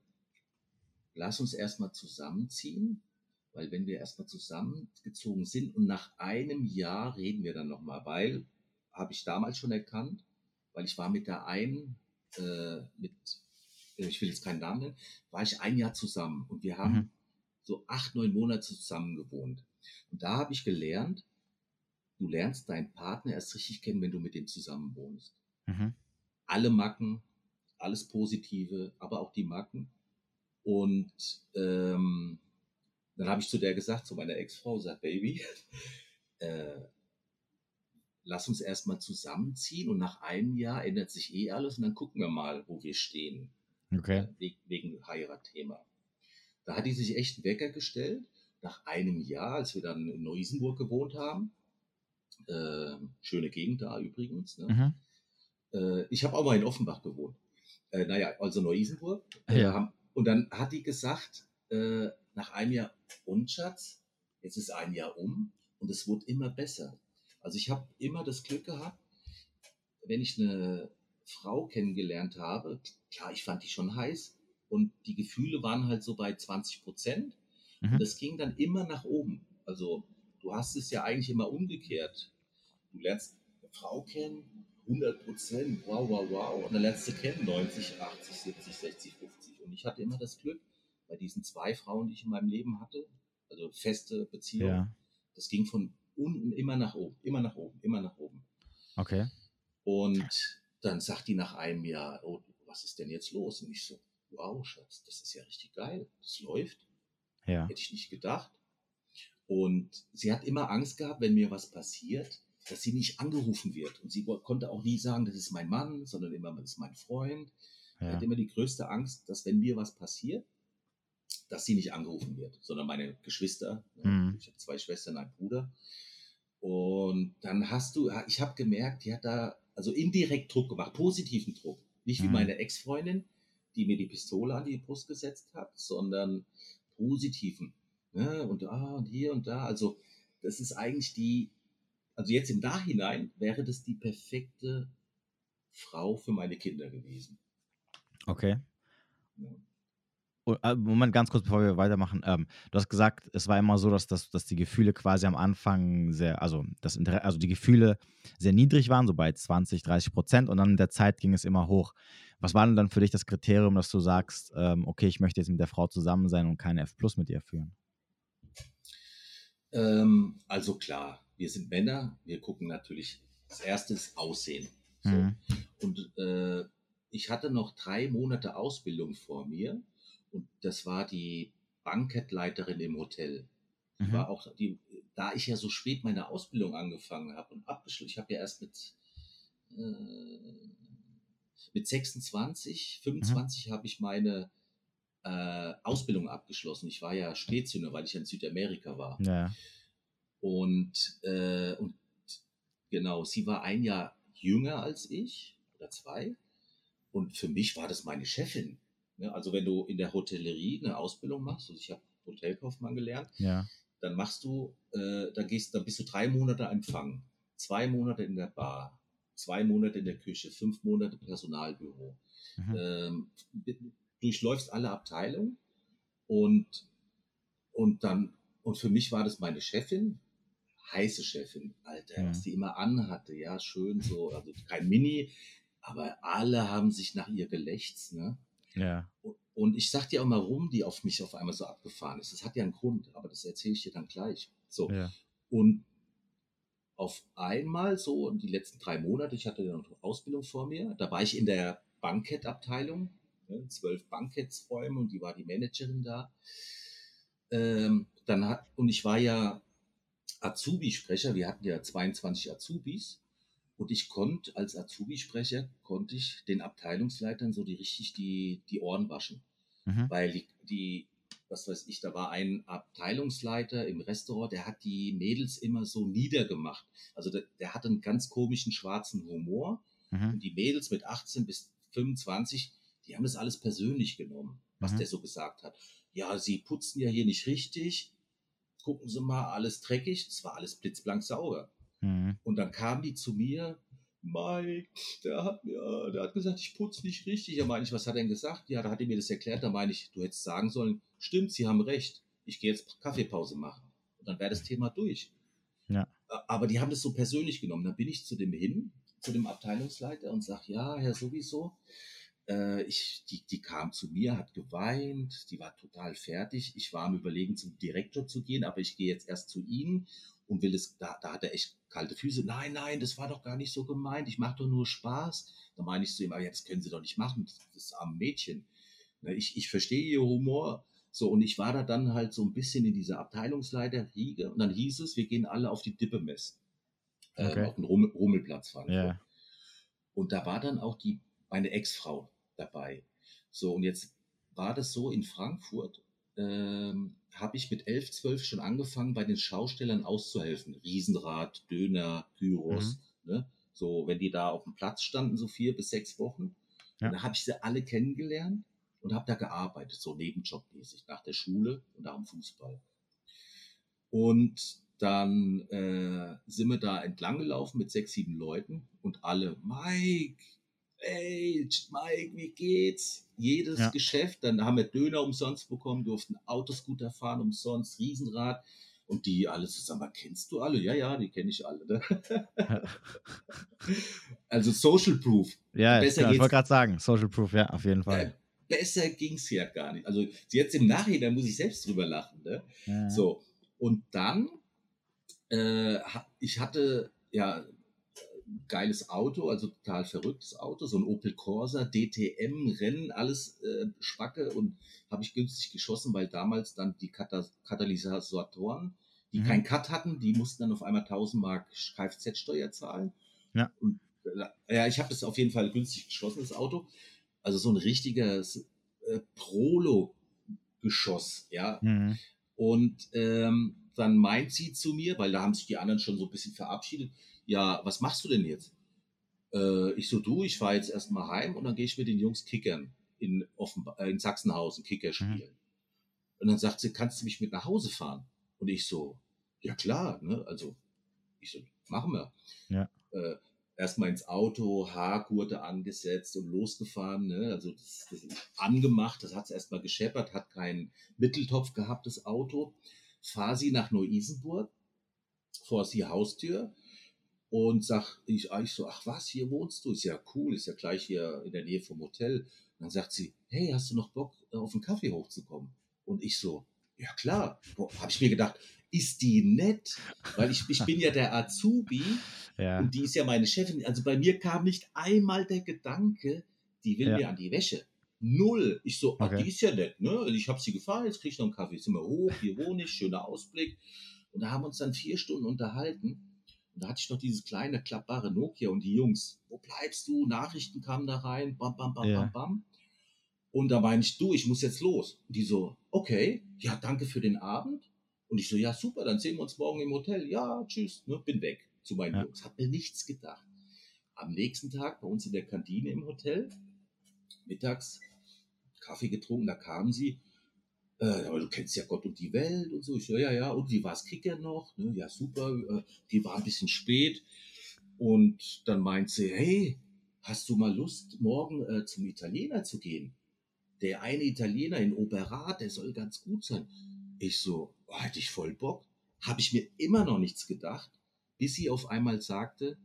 lass uns erstmal zusammenziehen, weil wenn wir erstmal zusammengezogen sind und nach einem Jahr reden wir dann nochmal, weil, habe ich damals schon erkannt, weil ich war mit der einen, äh, mit, äh, ich will jetzt keinen Namen nennen, war ich ein Jahr zusammen und wir haben mhm. So acht, neun Monate zusammen gewohnt. Und da habe ich gelernt, du lernst deinen Partner erst richtig kennen, wenn du mit dem zusammen wohnst. Mhm. Alle Macken, alles Positive, aber auch die Macken. Und ähm, dann habe ich zu der gesagt, zu meiner Ex-Frau, sagt Baby, äh, lass uns erstmal zusammenziehen und nach einem Jahr ändert sich eh alles und dann gucken wir mal, wo wir stehen. Okay. Äh, wegen Heiratthema. Da hat die sich echt einen Wecker gestellt. Nach einem Jahr, als wir dann in Neu-Isenburg gewohnt haben, äh, schöne Gegend da übrigens. Ne? Mhm. Äh, ich habe auch mal in Offenbach gewohnt. Äh, naja, also Neu-Isenburg. Äh, ja. und dann hat die gesagt, äh, nach einem Jahr, und Schatz, jetzt ist ein Jahr um und es wurde immer besser. Also ich habe immer das Glück gehabt, wenn ich eine Frau kennengelernt habe, klar, ich fand die schon heiß und die Gefühle waren halt so bei 20 Prozent. Mhm. Und das ging dann immer nach oben. Also du hast es ja eigentlich immer umgekehrt. Du lernst eine Frau kennen, 100 Prozent, wow, wow, wow. Und dann lernst du kennen 90, 80, 70, 60, 50. Und ich hatte immer das Glück, bei diesen zwei Frauen, die ich in meinem Leben hatte, also feste Beziehungen, ja. das ging von unten immer nach oben, immer nach oben, immer nach oben. Okay. Und dann sagt die nach einem Jahr, oh, was ist denn jetzt los? Und ich so, wow, Schatz, das ist ja richtig geil, das läuft. Ja. Hätte ich nicht gedacht. Und sie hat immer Angst gehabt, wenn mir was passiert, dass sie nicht angerufen wird. Und sie konnte auch nie sagen, das ist mein Mann, sondern immer, das ist mein Freund. Ja. Sie hat immer die größte Angst, dass wenn mir was passiert, dass sie nicht angerufen wird, sondern meine Geschwister. Mhm. Ich habe zwei Schwestern, einen Bruder. Und dann hast du, ich habe gemerkt, die hat da also indirekt Druck gemacht, positiven Druck. Nicht wie mhm. meine Ex-Freundin, die mir die Pistole an die Brust gesetzt hat, sondern positiven. Ne? Und ah, und hier und da. Also, das ist eigentlich die, also jetzt im Nachhinein wäre das die perfekte Frau für meine Kinder gewesen. Okay. Äh, Moment, ganz kurz, bevor wir weitermachen. Ähm, du hast gesagt, es war immer so, dass, dass, dass die Gefühle quasi am Anfang sehr, also, das also die Gefühle sehr niedrig waren, so bei 20, 30 Prozent und dann mit der Zeit ging es immer hoch. Was war denn dann für dich das Kriterium, dass du sagst, ähm, okay, ich möchte jetzt mit der Frau zusammen sein und keine F Plus mit ihr führen? Ähm, also klar, wir sind Männer, wir gucken natürlich als erstes Aussehen. So. Mhm. Und äh, ich hatte noch drei Monate Ausbildung vor mir und das war die Bankettleiterin im Hotel. Mhm. war auch die, da ich ja so spät meine Ausbildung angefangen habe und abgeschlossen, ich habe ja erst mit äh, mit 26, 25 mhm. habe ich meine äh, Ausbildung abgeschlossen. Ich war ja Spätzünder, weil ich in Südamerika war. Ja. Und, äh, und genau, sie war ein Jahr jünger als ich oder zwei. Und für mich war das meine Chefin. Ne? Also wenn du in der Hotellerie eine Ausbildung machst, also ich habe Hotelkaufmann gelernt, ja. dann machst du, äh, dann gehst, dann bist du drei Monate Empfang, zwei Monate in der Bar, zwei Monate in der Küche, fünf Monate Personalbüro. Mhm. Ähm, durchläufst alle Abteilungen und, und dann, und für mich war das meine Chefin, heiße Chefin, Alter, mhm. was die immer anhatte, ja, schön so, also kein Mini, aber alle haben sich nach ihr gelächzt, ne? Ja. Und ich sag dir auch mal, warum die auf mich auf einmal so abgefahren ist. Das hat ja einen Grund, aber das erzähle ich dir dann gleich. So. Ja. Und auf einmal so, die letzten drei Monate, ich hatte ja noch Ausbildung vor mir, da war ich in der Bankettabteilung ne, zwölf Bankettsräume und die war die Managerin da. Ähm, dann hat, und ich war ja Azubi-Sprecher, wir hatten ja 22 Azubis und ich konnte als Azubi-Sprecher, konnte ich den Abteilungsleitern so die richtig die, die Ohren waschen. Mhm. Weil die, die, was weiß ich, da war ein Abteilungsleiter im Restaurant, der hat die Mädels immer so niedergemacht. Also der, der hatte einen ganz komischen schwarzen Humor. Mhm. Und die Mädels mit 18 bis 25, die haben das alles persönlich genommen, was Mhm. der so gesagt hat. Ja, sie putzen ja hier nicht richtig. Gucken Sie mal, alles dreckig. Es war alles blitzblank sauber. Mhm. Und dann kamen die zu mir, Mike, der hat mir, der hat gesagt, ich putze nicht richtig. Ja, meine ich, was hat er denn gesagt? Ja, da hat er mir das erklärt. Da meine ich, du hättest sagen sollen, stimmt, Sie haben recht. Ich gehe jetzt Kaffeepause machen. Und dann wäre das Thema durch. Ja. Aber die haben das so persönlich genommen. Dann bin ich zu dem hin, zu dem Abteilungsleiter und sag, ja, Herr sowieso. Äh, ich, die, die kam zu mir, hat geweint, die war total fertig. Ich war am Überlegen, zum Direktor zu gehen, aber ich gehe jetzt erst zu Ihnen und will es, da, da hat er echt kalte Füße. Nein, nein, das war doch gar nicht so gemeint. Ich mache doch nur Spaß. Da meine ich zu ihm, aber ja, das können Sie doch nicht machen. Das ist am Mädchen. Ne, Ich, ich verstehe Ihr Humor. So, und ich war da dann halt so ein bisschen in dieser Abteilungsleiter-Riege und dann hieß es, wir gehen alle auf die Dippemess. Ähm, Okay. auf den Rummel, Rummelplatz fahren. Ja. Und da war dann auch die, meine Ex-Frau dabei. So, und jetzt war das so in Frankfurt, ähm, habe ich mit 11, 12 schon angefangen, bei den Schaustellern auszuhelfen. Riesenrad, Döner, Gyros, ne? So, wenn die da auf dem Platz standen, so vier bis sechs Wochen. Ja. Und da habe ich sie alle kennengelernt und habe da gearbeitet, so nebenjobmäßig, nach der Schule und nach dem Fußball. Und dann äh, sind wir da entlang gelaufen mit sechs, sieben Leuten und alle, Mike, hey, Mike, wie geht's? Jedes Ja. Geschäft, dann haben wir Döner umsonst bekommen, durften Autoscooter fahren umsonst, Riesenrad. Und die alle zusammen, "Aber kennst du alle? Ja, ja, die kenne ich alle. Ne? also Social Proof. Ja, Besser genau, ich wollte gerade sagen, Social Proof, ja, auf jeden Äh, Fall. besser ging's ja gar nicht. Also jetzt im Nachhinein muss ich selbst drüber lachen. Ne? Ja. So, und dann, äh, ich hatte ja geiles Auto, also total verrücktes Auto, so ein Opel Corsa, DTM, Rennen, alles äh, Schwacke und habe ich günstig geschossen, weil damals dann die Kata Katalysatoren, die Mhm. keinen Cut hatten, die mussten dann auf einmal 1000 Mark Kfz-Steuer zahlen. Ja. Und, äh, ja, ich habe das auf jeden Fall günstig geschossen, das Auto. Also so ein richtiges äh, Prolo-Geschoss, ja. Mhm. Und ähm, dann meint sie zu mir, weil da haben sich die anderen schon so ein bisschen verabschiedet, ja, was machst du denn jetzt? Äh, ich so, du, ich fahre jetzt erstmal heim und dann gehe ich mit den Jungs kickern in, Offenba äh, in Sachsenhausen, Kicker spielen. Und dann sagt sie, kannst du mich mit nach Hause fahren? Und ich so, ja klar, ne? Also, ich so, machen wir. Ja. Äh, erstmal ins Auto, Haargurte angesetzt und losgefahren, ne? Also das, das angemacht, das hat es erstmal gescheppert, hat keinen Mitteltopf gehabt, das Auto. Fahr sie nach Neu-Isenburg, vor die Haustür und sag ich, ich so, ach was, hier wohnst du? Ist ja cool, ist ja gleich hier in der Nähe vom Hotel. Und dann sagt sie, hey, hast du noch Bock, äh, auf einen Kaffee hochzukommen? Und ich so, ja klar. Habe ich mir gedacht, ist die nett? Weil ich, ich bin ja der Azubi Ja. und die ist ja meine Chefin. Also bei mir kam nicht einmal der Gedanke, die will Ja. mir an die Wäsche. Null. Ich so, ach, Okay. die ist ja nett, ne? Ich habe sie gefahren, jetzt krieg ich noch einen Kaffee. Sind wir hoch, hier wohne ich, schöner Ausblick. Und da haben wir uns dann vier Stunden unterhalten. Und da hatte ich noch dieses kleine, klappbare Nokia und die Jungs, wo bleibst du? Nachrichten kamen da rein, bam, bam, bam, Ja. bam, bam. Und da meine ich, du, ich muss jetzt los. Und die so, okay, ja, danke für den Abend. Und ich so, ja, super, dann sehen wir uns morgen im Hotel. Ja, tschüss, ne, bin weg zu meinen Ja. Jungs. Hab mir nichts gedacht. Am nächsten Tag bei uns in der Kantine im Hotel, mittags Kaffee getrunken, da kamen sie. Äh, aber du kennst ja Gott und die Welt und so. Ich so, ja, ja, und wie war's Kicker noch? Ne, ja, super, äh, die war ein bisschen spät. Und dann meint sie, hey, hast du mal Lust, morgen äh, zum Italiener zu gehen? Der eine Italiener in Oberrat, der soll ganz gut sein. Ich so, oh, hätte ich voll Bock. Habe ich mir immer noch nichts gedacht, bis sie auf einmal sagte,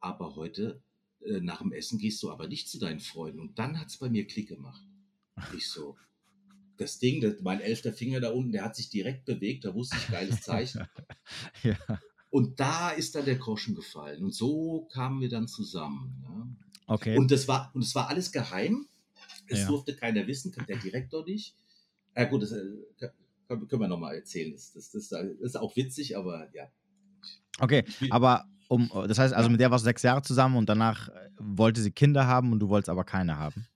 aber heute äh, nach dem Essen gehst du aber nicht zu deinen Freunden. Und dann hat's bei mir Klick gemacht. Ich so, das Ding, das, mein elfter Finger da unten, der hat sich direkt bewegt, da wusste ich, geiles Zeichen. ja. Und da ist dann der Groschen gefallen. Und so kamen wir dann zusammen. Ja. Okay. Und das war, und es war alles geheim. Es Ja. durfte keiner wissen, der Direktor nicht. Ja gut, das äh, können, können wir nochmal erzählen. Das, das, das, das ist auch witzig, aber ja. Okay, aber um, das heißt also, mit der warst du sechs Jahre zusammen und danach äh, wollte sie Kinder haben und du wolltest aber keine haben.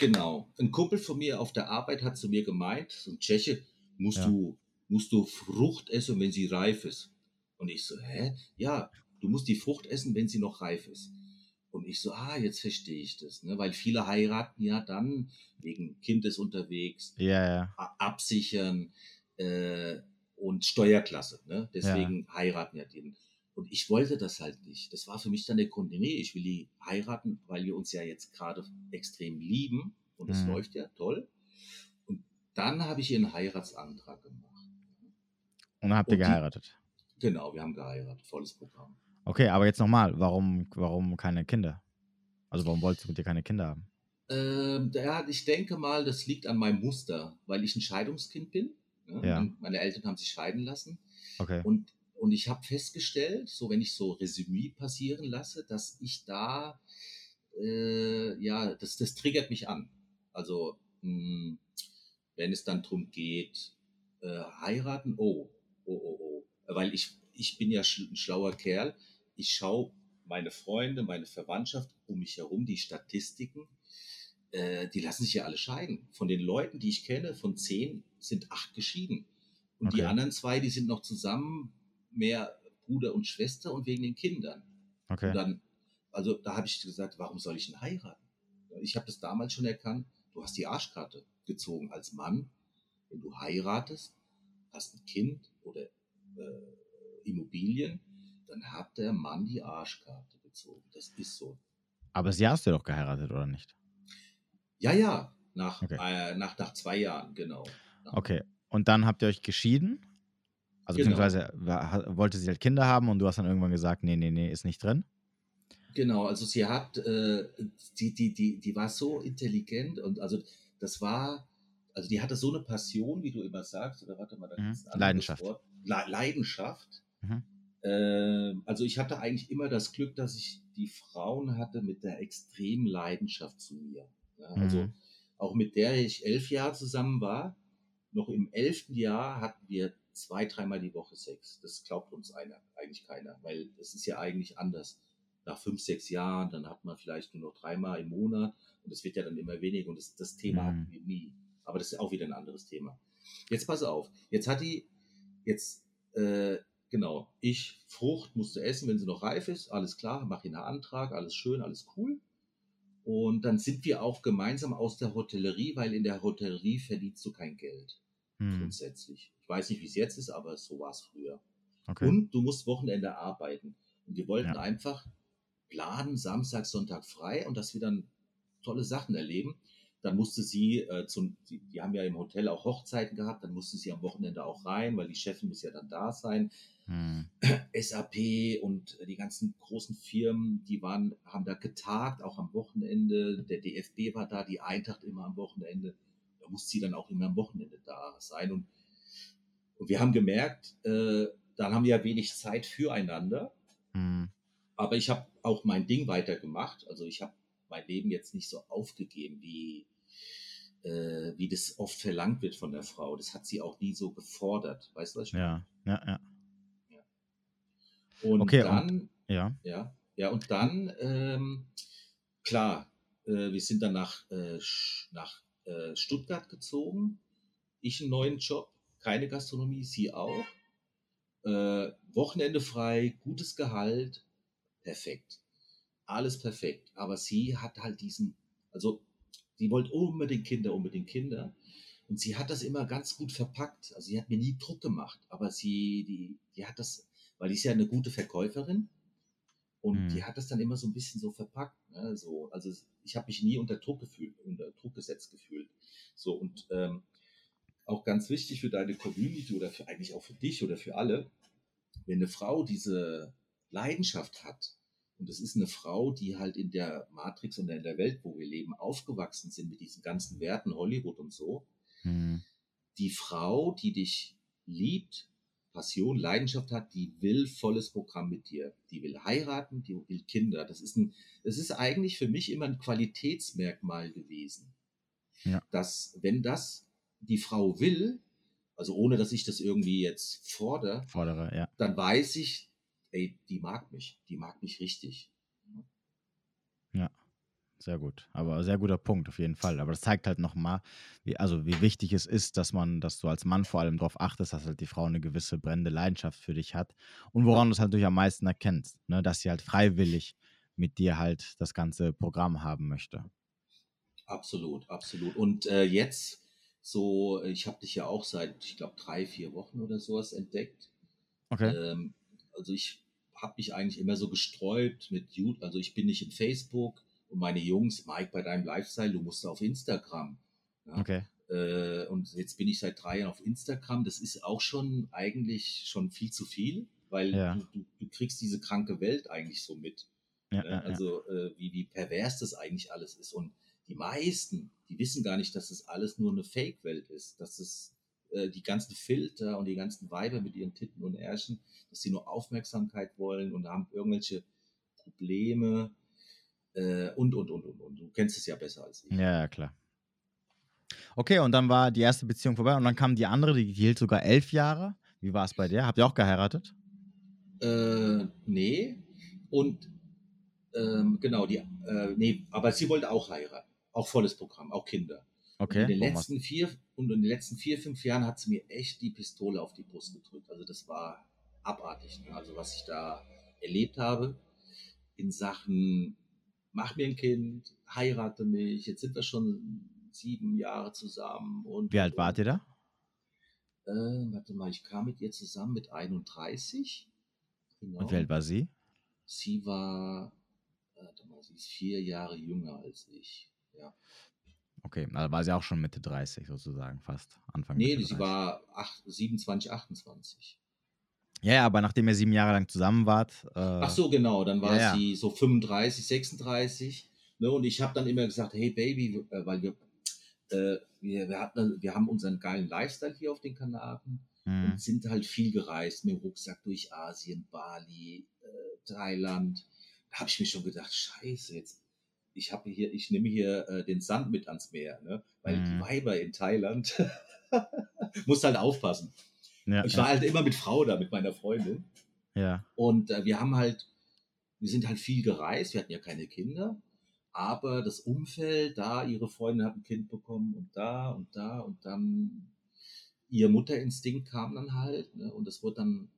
Genau. Ein Kumpel von mir auf der Arbeit hat zu mir gemeint, so ein Tscheche, musst, Ja. du, musst du Frucht essen, wenn sie reif ist. Und ich so, hä? Ja, du musst die Frucht essen, wenn sie noch reif ist. Und ich so, ah, jetzt verstehe ich das. Ne? Weil viele heiraten ja dann wegen Kind ist unterwegs, Ja, ja. absichern äh, und Steuerklasse. Ne? Deswegen heiraten ja die. Und ich wollte das halt nicht. Das war für mich dann der Grund, nee, ich will die heiraten, weil wir uns ja jetzt gerade extrem lieben. Und das Mhm. läuft ja toll. Und dann habe ich ihr einen Heiratsantrag gemacht. Und dann habt ihr Und die- geheiratet. Genau, wir haben geheiratet, volles Programm. Okay, aber jetzt nochmal, warum, warum keine Kinder? Also warum wolltest du mit dir keine Kinder haben? Ähm, ja, ich denke mal, das liegt an meinem Muster, weil ich ein Scheidungskind bin. Ne? Ja. Mein- Meine Eltern haben sich scheiden lassen. Okay. Und, und ich habe festgestellt, so wenn ich so Resümee passieren lasse, dass ich da, äh, ja, das, das triggert mich an. Also, mh, wenn es dann drum geht, äh, heiraten, oh, oh, oh, oh. Weil ich, ich bin ja ein schlauer Kerl. Ich schaue meine Freunde, meine Verwandtschaft um mich herum, die Statistiken, äh, die lassen sich ja alle scheiden. Von den Leuten, die ich kenne, von zehn sind acht geschieden. Und die Okay. anderen zwei, die sind noch zusammen, mehr Bruder und Schwester und wegen den Kindern. Okay. Und dann, also da habe ich gesagt, warum soll ich denn heiraten? Ich habe das damals schon erkannt, du hast die Arschkarte gezogen als Mann. Wenn du heiratest, hast ein Kind oder äh, Immobilien, dann hat der Mann die Arschkarte gezogen. Das ist so. Aber sie hast du doch geheiratet, oder nicht? Ja, ja, nach, Okay. äh, nach, nach zwei Jahren, genau. Okay. Und dann habt ihr euch geschieden? Also Genau. beziehungsweise wollte sie halt Kinder haben und du hast dann irgendwann gesagt, nee, nee, nee, ist nicht drin. Genau, also sie hat, äh, die, die, die, die war so intelligent und also das war, also die hatte so eine Passion, wie du immer sagst, oder warte mal, da Mhm. ein Leidenschaft. Wort. Le Leidenschaft. Mhm. Ähm, also ich hatte eigentlich immer das Glück, dass ich die Frauen hatte mit der extremen Leidenschaft zu mir. Ja, also Mhm. auch mit der ich elf Jahre zusammen war, noch im elften Jahr hatten wir zwei, dreimal die Woche Sex. Das glaubt uns einer, eigentlich keiner, weil es ist ja eigentlich anders. Nach fünf, sechs Jahren, dann hat man vielleicht nur noch dreimal im Monat und es wird ja dann immer weniger und das, das Thema Mhm. hatten wir nie. Aber das ist auch wieder ein anderes Thema. Jetzt pass auf, jetzt hat die, jetzt, äh, genau, ich, Frucht musste essen, wenn sie noch reif ist, alles klar, mach ihnen einen Antrag, alles schön, alles cool. Und dann sind wir auch gemeinsam aus der Hotellerie, weil in der Hotellerie verdienst du kein Geld Hm. grundsätzlich. Ich weiß nicht, wie es jetzt ist, aber so war es früher. Okay. Und du musst Wochenende arbeiten. Und wir wollten Ja. einfach planen, Samstag, Sonntag frei und dass wir dann tolle Sachen erleben. Dann musste sie, äh, zum, die, die haben ja im Hotel auch Hochzeiten gehabt, dann musste sie am Wochenende auch rein, weil die Chefin muss ja dann da sein. Hm. SAP und die ganzen großen Firmen, die waren, haben da getagt, auch am Wochenende. Der DFB war da, die Eintracht immer am Wochenende. Da musste sie dann auch immer am Wochenende da sein. Und, und wir haben gemerkt, äh, dann haben wir ja wenig Zeit füreinander. Hm. Aber ich habe auch mein Ding weitergemacht. Also ich habe mein Leben jetzt nicht so aufgegeben, wie, äh, wie das oft verlangt wird von der Frau. Das hat sie auch nie so gefordert. Weißt du, was ich meine? Ja, ja, ja. Und Okay, und- dann, Ja. ja, ja, und dann, ähm, klar, äh, wir sind dann nach, äh, nach äh, Stuttgart gezogen. Ich einen neuen Job, keine Gastronomie, sie auch. Äh, Wochenende frei, gutes Gehalt, perfekt. Alles perfekt. Aber sie hat halt diesen, also sie wollte unbedingt Kinder, unbedingt Kinder. Und sie hat das immer ganz gut verpackt. Also sie hat mir nie Druck gemacht, aber sie, die, die hat das, weil die ist ja eine gute Verkäuferin und Hm. die hat das dann immer so ein bisschen so verpackt. Ne? So, also ich habe mich nie unter Druck gefühlt, unter Druck gesetzt gefühlt. So und ähm, auch ganz wichtig für deine Community oder für eigentlich auch für dich oder für alle, wenn eine Frau diese Leidenschaft hat und es ist eine Frau, die halt in der Matrix und in der Welt, wo wir leben, aufgewachsen sind mit diesen ganzen Werten Hollywood und so, Hm. die Frau, die dich liebt, Passion, Leidenschaft hat, die will volles Programm mit dir. Die will heiraten, die will Kinder. Das ist ein, das ist eigentlich für mich immer ein Qualitätsmerkmal gewesen. Ja. Dass, wenn das die Frau will, also ohne dass ich das irgendwie jetzt fordere, Fordere, ja. dann weiß ich, ey, die mag mich, die mag mich richtig. Sehr gut. Aber sehr guter Punkt auf jeden Fall. Aber das zeigt halt nochmal, wie, also wie wichtig es ist, dass man, dass du als Mann vor allem darauf achtest, dass halt die Frau eine gewisse brennende Leidenschaft für dich hat. Und woran du es halt natürlich am meisten erkennst, ne? dass sie halt freiwillig mit dir halt das ganze Programm haben möchte. Absolut, absolut. Und äh, jetzt, so, ich habe dich ja auch seit, ich glaube, drei, vier Wochen oder sowas entdeckt. Okay. Ähm, also ich habe mich eigentlich immer so gesträubt mit YouTube. Also ich bin nicht im Facebook und meine Jungs, Mike, bei deinem Lifestyle, du musst auf Instagram. Ja? Okay. Äh, und jetzt bin ich seit drei Jahren auf Instagram. Das ist auch schon eigentlich schon viel zu viel, weil Ja. du, du, du kriegst diese kranke Welt eigentlich so mit. Ja, Ne? Also äh, wie, wie pervers das eigentlich alles ist. Und die meisten, die wissen gar nicht, dass das alles nur eine Fake-Welt ist. Dass es äh, die ganzen Filter und die ganzen Weiber mit ihren Titten und Ärschen, dass sie nur Aufmerksamkeit wollen und haben irgendwelche Probleme äh, und, und, und, und, und. Du kennst es ja besser als ich. Ja, ja, klar. Okay, und dann war die erste Beziehung vorbei und dann kam die andere, die hielt sogar elf Jahre. Wie war es bei dir? Habt ihr auch geheiratet? Äh, nee. Und ähm, genau, die, äh, nee, aber sie wollte auch heiraten. Auch volles Programm, auch Kinder. Okay. Und in den letzten vier und in den letzten vier, fünf Jahren hat sie mir echt die Pistole auf die Brust gedrückt. Also das war abartig. Ne? Also was ich da erlebt habe in Sachen mach mir ein Kind, heirate mich. Jetzt sind wir schon sieben Jahre zusammen. Und Wie alt wart ihr da? Äh, warte mal, ich kam mit ihr zusammen mit 31. Genau. Und wie alt war sie? Sie war, warte mal, sie ist vier Jahre jünger als ich. Ja. Okay, also war sie auch schon Mitte 30 sozusagen, fast Anfang Nee, sie 30. war acht, 27, 28. Ja, ja, aber nachdem ihr sieben Jahre lang zusammen wart. Äh, Ach so, genau, dann war ja, ja. sie so 35, 36. Ne, und ich habe dann immer gesagt, hey Baby, äh, weil wir, äh, wir, wir, hatten, wir haben unseren geilen Lifestyle hier auf den Kanaren mhm. und sind halt viel gereist mit dem Rucksack durch Asien, Bali, äh, Thailand. Da habe ich mir schon gedacht, scheiße, jetzt, ich habe hier, ich nehme hier äh, den Sand mit ans Meer, ne? weil Mhm. die Weiber in Thailand, musst halt aufpassen. Ja, Ich ja, war halt immer mit Frau da, mit meiner Freundin. ja. Und äh, wir haben halt, wir sind halt viel gereist, wir hatten ja keine Kinder, aber das Umfeld, da ihre Freundin hat ein Kind bekommen und da und da und dann ihr Mutterinstinkt kam dann halt ne, und es wurde dann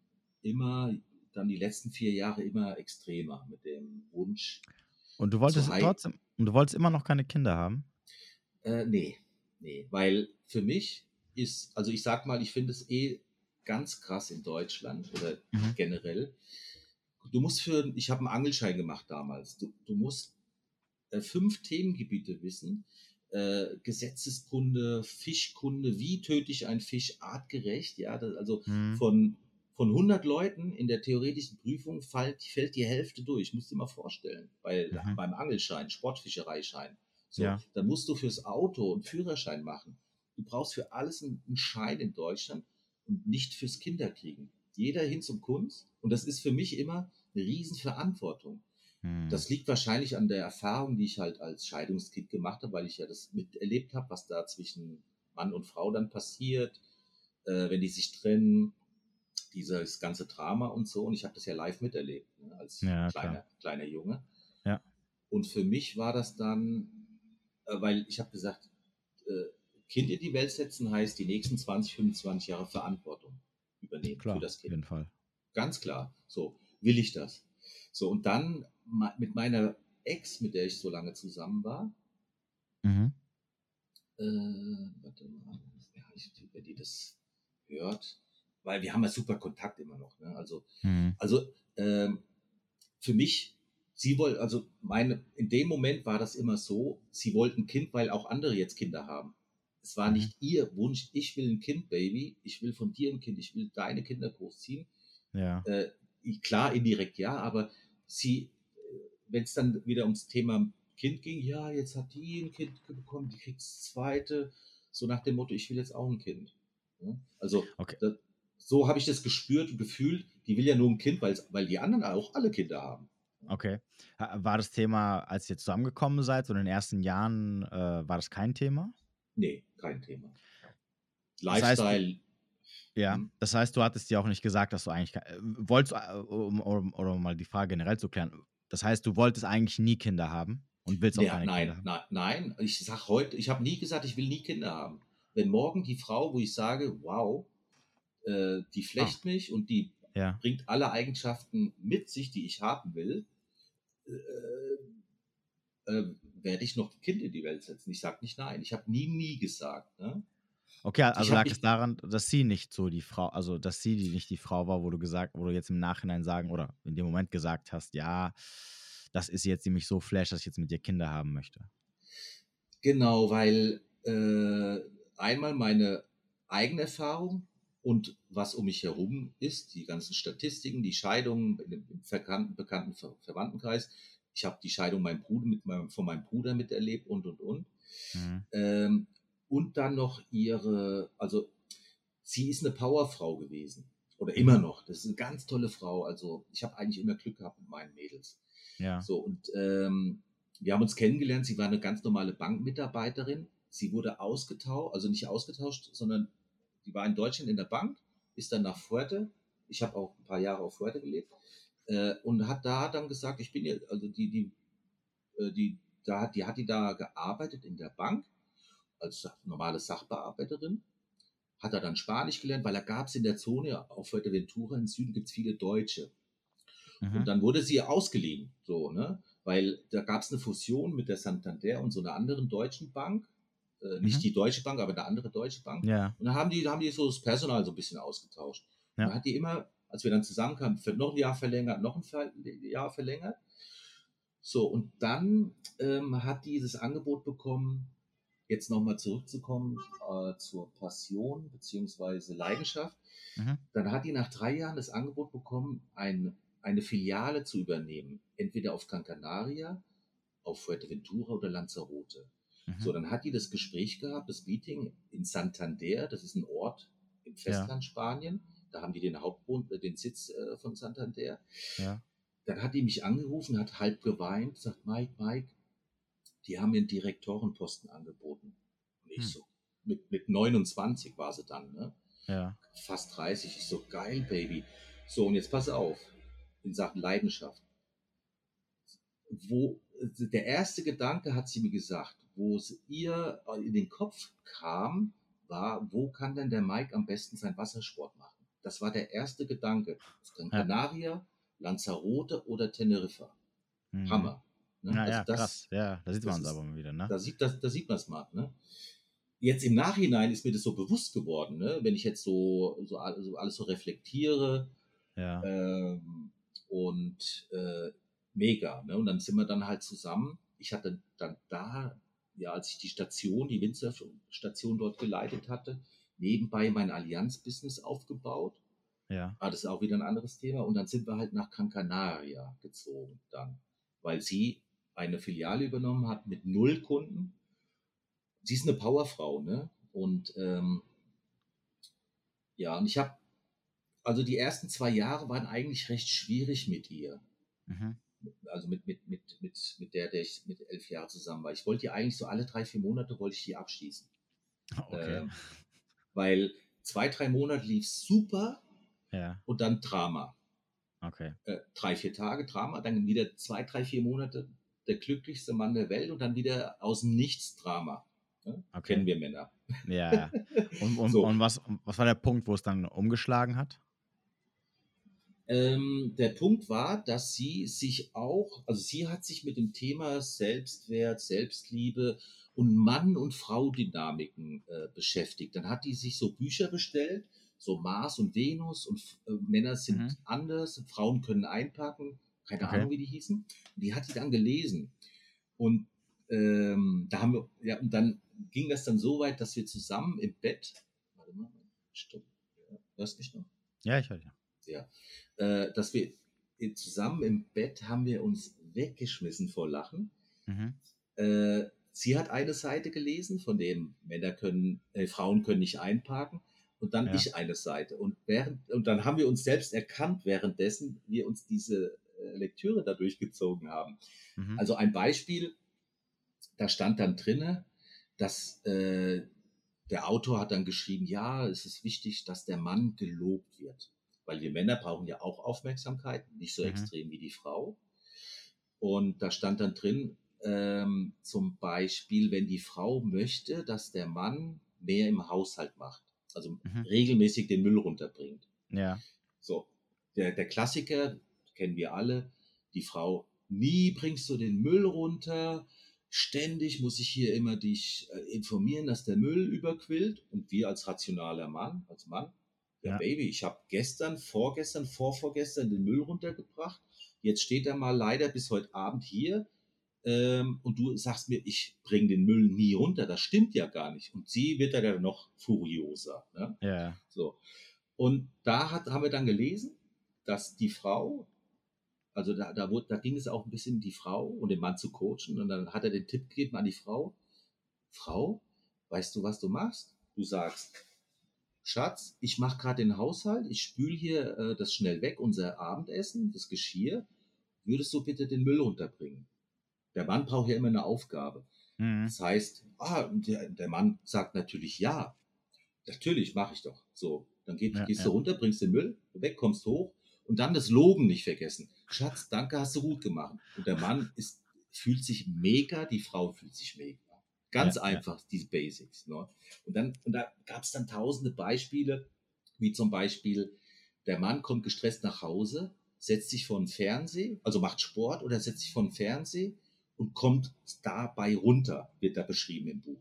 immer, dann die letzten vier Jahre immer extremer mit dem Wunsch, Und du wolltest trotzdem, und du wolltest immer noch keine Kinder haben? Äh, nee, nee, weil für mich ist, also ich sag mal, ich finde es eh ganz krass in Deutschland oder Mhm. generell. Du musst für, ich habe einen Angelschein gemacht damals. Du, du musst äh, fünf Themengebiete wissen. Äh, Gesetzeskunde, Fischkunde, wie töte ich einen Fisch artgerecht, ja, das, also Mhm. von, von 100 Leuten in der theoretischen Prüfung fällt, fällt die Hälfte durch. Musst du dir mal vorstellen. Bei, Mhm. Beim Angelschein, Sportfischereischein. So, Ja. Dann musst du fürs Auto einen Führerschein machen. Du brauchst für alles einen, einen Schein in Deutschland und nicht fürs Kinderkriegen. Jeder hin zum Kunst. Und das ist für mich immer eine Riesenverantwortung. Mhm. Das liegt wahrscheinlich an der Erfahrung, die ich halt als Scheidungskind gemacht habe, weil ich ja das miterlebt habe, was da zwischen Mann und Frau dann passiert, äh, wenn die sich trennen, dieses ganze Drama und so. Und ich habe das ja live miterlebt, ne, als Ja, kleiner, kleiner Junge. Ja. Und für mich war das dann, äh, weil ich habe gesagt, äh, Kind in die Welt setzen heißt die nächsten 20, 25 Jahre Verantwortung übernehmen Klar, für das auf Kind. jeden Fall. Ganz klar. So, will ich das. So, und dann mit meiner Ex, mit der ich so lange zusammen war, Mhm. äh, warte mal, ja, ich, wenn die das hört, weil wir haben ja super Kontakt immer noch. Ne? Also, Mhm. also ähm, für mich, sie wollte, also meine, in dem Moment war das immer so, sie wollten ein Kind, weil auch andere jetzt Kinder haben. Es war Mhm. nicht ihr Wunsch, ich will ein Kind, Baby, ich will von dir ein Kind, ich will deine Kinder großziehen. Ja. äh, klar, indirekt ja, aber sie, wenn es dann wieder ums Thema Kind ging, ja, jetzt hat die ein Kind bekommen, die kriegt das zweite, so nach dem Motto, ich will jetzt auch ein Kind. Ja? Also, Okay. das, so habe ich das gespürt und gefühlt, die will ja nur ein Kind, weil, weil die anderen auch alle Kinder haben. Okay. War das Thema, als ihr zusammengekommen seid, so in den ersten Jahren, äh, war das kein Thema? Nee, kein Thema. Lifestyle. Das heißt, ja, hm? das heißt, du hattest dir auch nicht gesagt, dass du eigentlich, äh, wolltest, äh, um, um, oder um mal die Frage generell zu klären, das heißt, du wolltest eigentlich nie Kinder haben und willst auch ja, keine nein, Kinder haben? Nein, nein, ich sage heute, ich habe nie gesagt, ich will nie Kinder haben. Wenn morgen die Frau, wo ich sage, wow, äh, die flecht ah. mich und die ja. bringt alle Eigenschaften mit sich, die ich haben will, äh, äh, werde ich noch ein Kind in die Welt setzen. Ich sage nicht nein. Ich habe nie, nie gesagt. Ne? Okay, also lag es daran, dass sie nicht so die Frau, also dass sie die nicht die Frau war, wo du gesagt, wo du jetzt im Nachhinein sagen oder in dem Moment gesagt hast, ja, das ist jetzt nämlich so flash, dass ich jetzt mit dir Kinder haben möchte. Genau, weil äh, einmal meine eigene Erfahrung und was um mich herum ist, die ganzen Statistiken, die Scheidungen im bekannten, bekannten Verwandtenkreis. Ich habe die Scheidung meinem Bruder mit meinem, von meinem Bruder miterlebt und und und. Mhm. Ähm, und dann noch ihre, also sie ist eine Powerfrau gewesen oder immer noch. Das ist eine ganz tolle Frau. Also ich habe eigentlich immer Glück gehabt mit meinen Mädels. Ja. So und ähm, wir haben uns kennengelernt. Sie war eine ganz normale Bankmitarbeiterin. Sie wurde ausgetauscht, also nicht ausgetauscht, sondern die war in Deutschland in der Bank, ist dann nach Fuerte. Ich habe auch ein paar Jahre auf Fuerte gelebt äh, und hat da dann gesagt, ich bin ja, also die, die, äh, die, da, die hat die da gearbeitet in der Bank als normale Sachbearbeiterin. Hat er dann Spanisch gelernt, weil da gab es in der Zone auf Fuerteventura im Süden gibt es viele Deutsche. Mhm. Und dann wurde sie ausgeliehen, so, ne? Weil da gab es eine Fusion mit der Santander und so einer anderen deutschen Bank. Äh, nicht mhm. die Deutsche Bank, aber eine andere Deutsche Bank. Ja. Und dann haben die, haben die so das Personal so ein bisschen ausgetauscht. Ja. Dann hat die immer, als wir dann zusammenkamen, für noch ein Jahr verlängert, noch ein Jahr verlängert. So, und dann ähm, hat die das Angebot bekommen, jetzt nochmal zurückzukommen äh, zur Passion bzw. Leidenschaft. Mhm. Dann hat die nach drei Jahren das Angebot bekommen, ein, eine Filiale zu übernehmen, entweder auf Gran Canaria, auf Fuerteventura oder Lanzarote. So, mhm. dann hat die das Gespräch gehabt, das Meeting in Santander, das ist ein Ort im Festland ja. Spanien. Da haben die den Hauptwohn, äh, den Sitz äh, von Santander. Ja. Dann hat die mich angerufen, hat halb geweint, sagt, Mike, Mike, die haben mir einen Direktorenposten angeboten. Und ich hm. so, mit, mit 29 war sie dann, ne? Ja. Fast 30. Ich so, geil, Baby. So, und jetzt pass auf, in Sachen Leidenschaft. Wo, der erste Gedanke hat sie mir gesagt, wo es ihr in den Kopf kam, war, wo kann denn der Mike am besten seinen Wassersport machen? Das war der erste Gedanke. Gran Canaria, Lanzarote oder Teneriffa. Mhm. Hammer. Ne? Ja, also ja, das, krass. Ja, da sieht man es aber mal wieder. Ne? Da sieht, das, da sieht man es mal. Ne? Jetzt im Nachhinein ist mir das so bewusst geworden, ne? wenn ich jetzt so, so, so alles so reflektiere. Ja. Ähm, und äh, mega. Ne? Und dann sind wir dann halt zusammen. Ich hatte dann da ja, als ich die Station, die Windsurf-Station dort geleitet hatte, nebenbei mein Allianz-Business aufgebaut. Ja. Ah, das ist auch wieder ein anderes Thema. Und dann sind wir halt nach Gran Canaria gezogen dann, weil sie eine Filiale übernommen hat mit null Kunden. Sie ist eine Powerfrau, ne? Und ähm, ja, und ich habe, also die ersten zwei Jahre waren eigentlich recht schwierig mit ihr. Mhm also mit, mit, mit, mit, mit der, der ich mit elf Jahren zusammen war. Ich wollte die eigentlich so alle drei, vier Monate wollte ich die abschließen. Okay. Äh, weil zwei, drei Monate lief super ja. und dann Drama. Okay. Äh, drei, vier Tage Drama, dann wieder zwei, drei, vier Monate der glücklichste Mann der Welt und dann wieder aus dem Nichts Drama. Ne? Okay. Kennen wir Männer. Ja. Und, und, so. und was, was war der Punkt, wo es dann umgeschlagen hat? Ähm, der Punkt war, dass sie sich auch, also sie hat sich mit dem Thema Selbstwert, Selbstliebe und Mann- und Frau-Dynamiken äh, beschäftigt. Dann hat die sich so Bücher bestellt, so Mars und Venus und äh, Männer sind mhm. anders, Frauen können einpacken, keine okay. Ahnung, wie die hießen. Und die hat die dann gelesen. Und ähm, da haben wir, ja, und dann ging das dann so weit, dass wir zusammen im Bett, warte mal, stopp, hörst mich noch? Ja, ich höre ja ja, äh, dass wir zusammen im Bett haben wir uns weggeschmissen vor Lachen. Mhm. Äh, sie hat eine Seite gelesen, von dem Männer können, äh, Frauen können nicht einparken. und dann Ja. ich eine Seite. Und, während, und dann haben wir uns selbst erkannt, währenddessen wir uns diese äh, Lektüre da durchgezogen haben. Mhm. Also ein Beispiel, da stand dann drinne, dass äh, der Autor hat dann geschrieben, ja, es ist wichtig, dass der Mann gelobt wird. Weil wir Männer brauchen ja auch Aufmerksamkeit, nicht so Mhm. extrem wie die Frau. Und da stand dann drin, ähm, zum Beispiel, wenn die Frau möchte, dass der Mann mehr im Haushalt macht, also Mhm. regelmäßig den Müll runterbringt. ja. So, der, der Klassiker, kennen wir alle, die Frau, nie bringst du den Müll runter, ständig muss ich hier immer dich äh, informieren, dass der Müll überquillt und wir als rationaler Mann, als Mann, ja, Ja. Baby, ich habe gestern, vorgestern, vorvorgestern den Müll runtergebracht, jetzt steht er mal leider bis heute Abend hier ähm, und du sagst mir, ich bringe den Müll nie runter, das stimmt ja gar nicht und sie wird dann ja noch furioser. Ne? Ja. So. Und da hat, haben wir dann gelesen, dass die Frau, also da, da, wurde, da ging es auch ein bisschen die Frau und den Mann zu coachen. Und dann hat er den Tipp gegeben an die Frau, Frau, weißt du, was du machst? Du sagst, Schatz, ich mache gerade den Haushalt, ich spüle hier äh, das schnell weg, unser Abendessen, das Geschirr. Würdest du bitte den Müll runterbringen? Der Mann braucht ja immer eine Aufgabe. Mhm. Das heißt, ah, der, der Mann sagt natürlich ja. Natürlich, mache ich doch. So, dann geht, Ja, gehst ja. du runter, bringst den Müll weg, kommst hoch und dann das Loben nicht vergessen. Schatz, danke, hast du gut gemacht. Und der Mann ist, fühlt sich mega, die Frau fühlt sich mega. Ganz Ja, einfach, diese Basics. Ne? Und, dann, und da gab es dann tausende Beispiele, wie zum Beispiel, der Mann kommt gestresst nach Hause, setzt sich vor den Fernseher, also macht Sport oder setzt sich vor den Fernseher und kommt dabei runter, wird da beschrieben im Buch.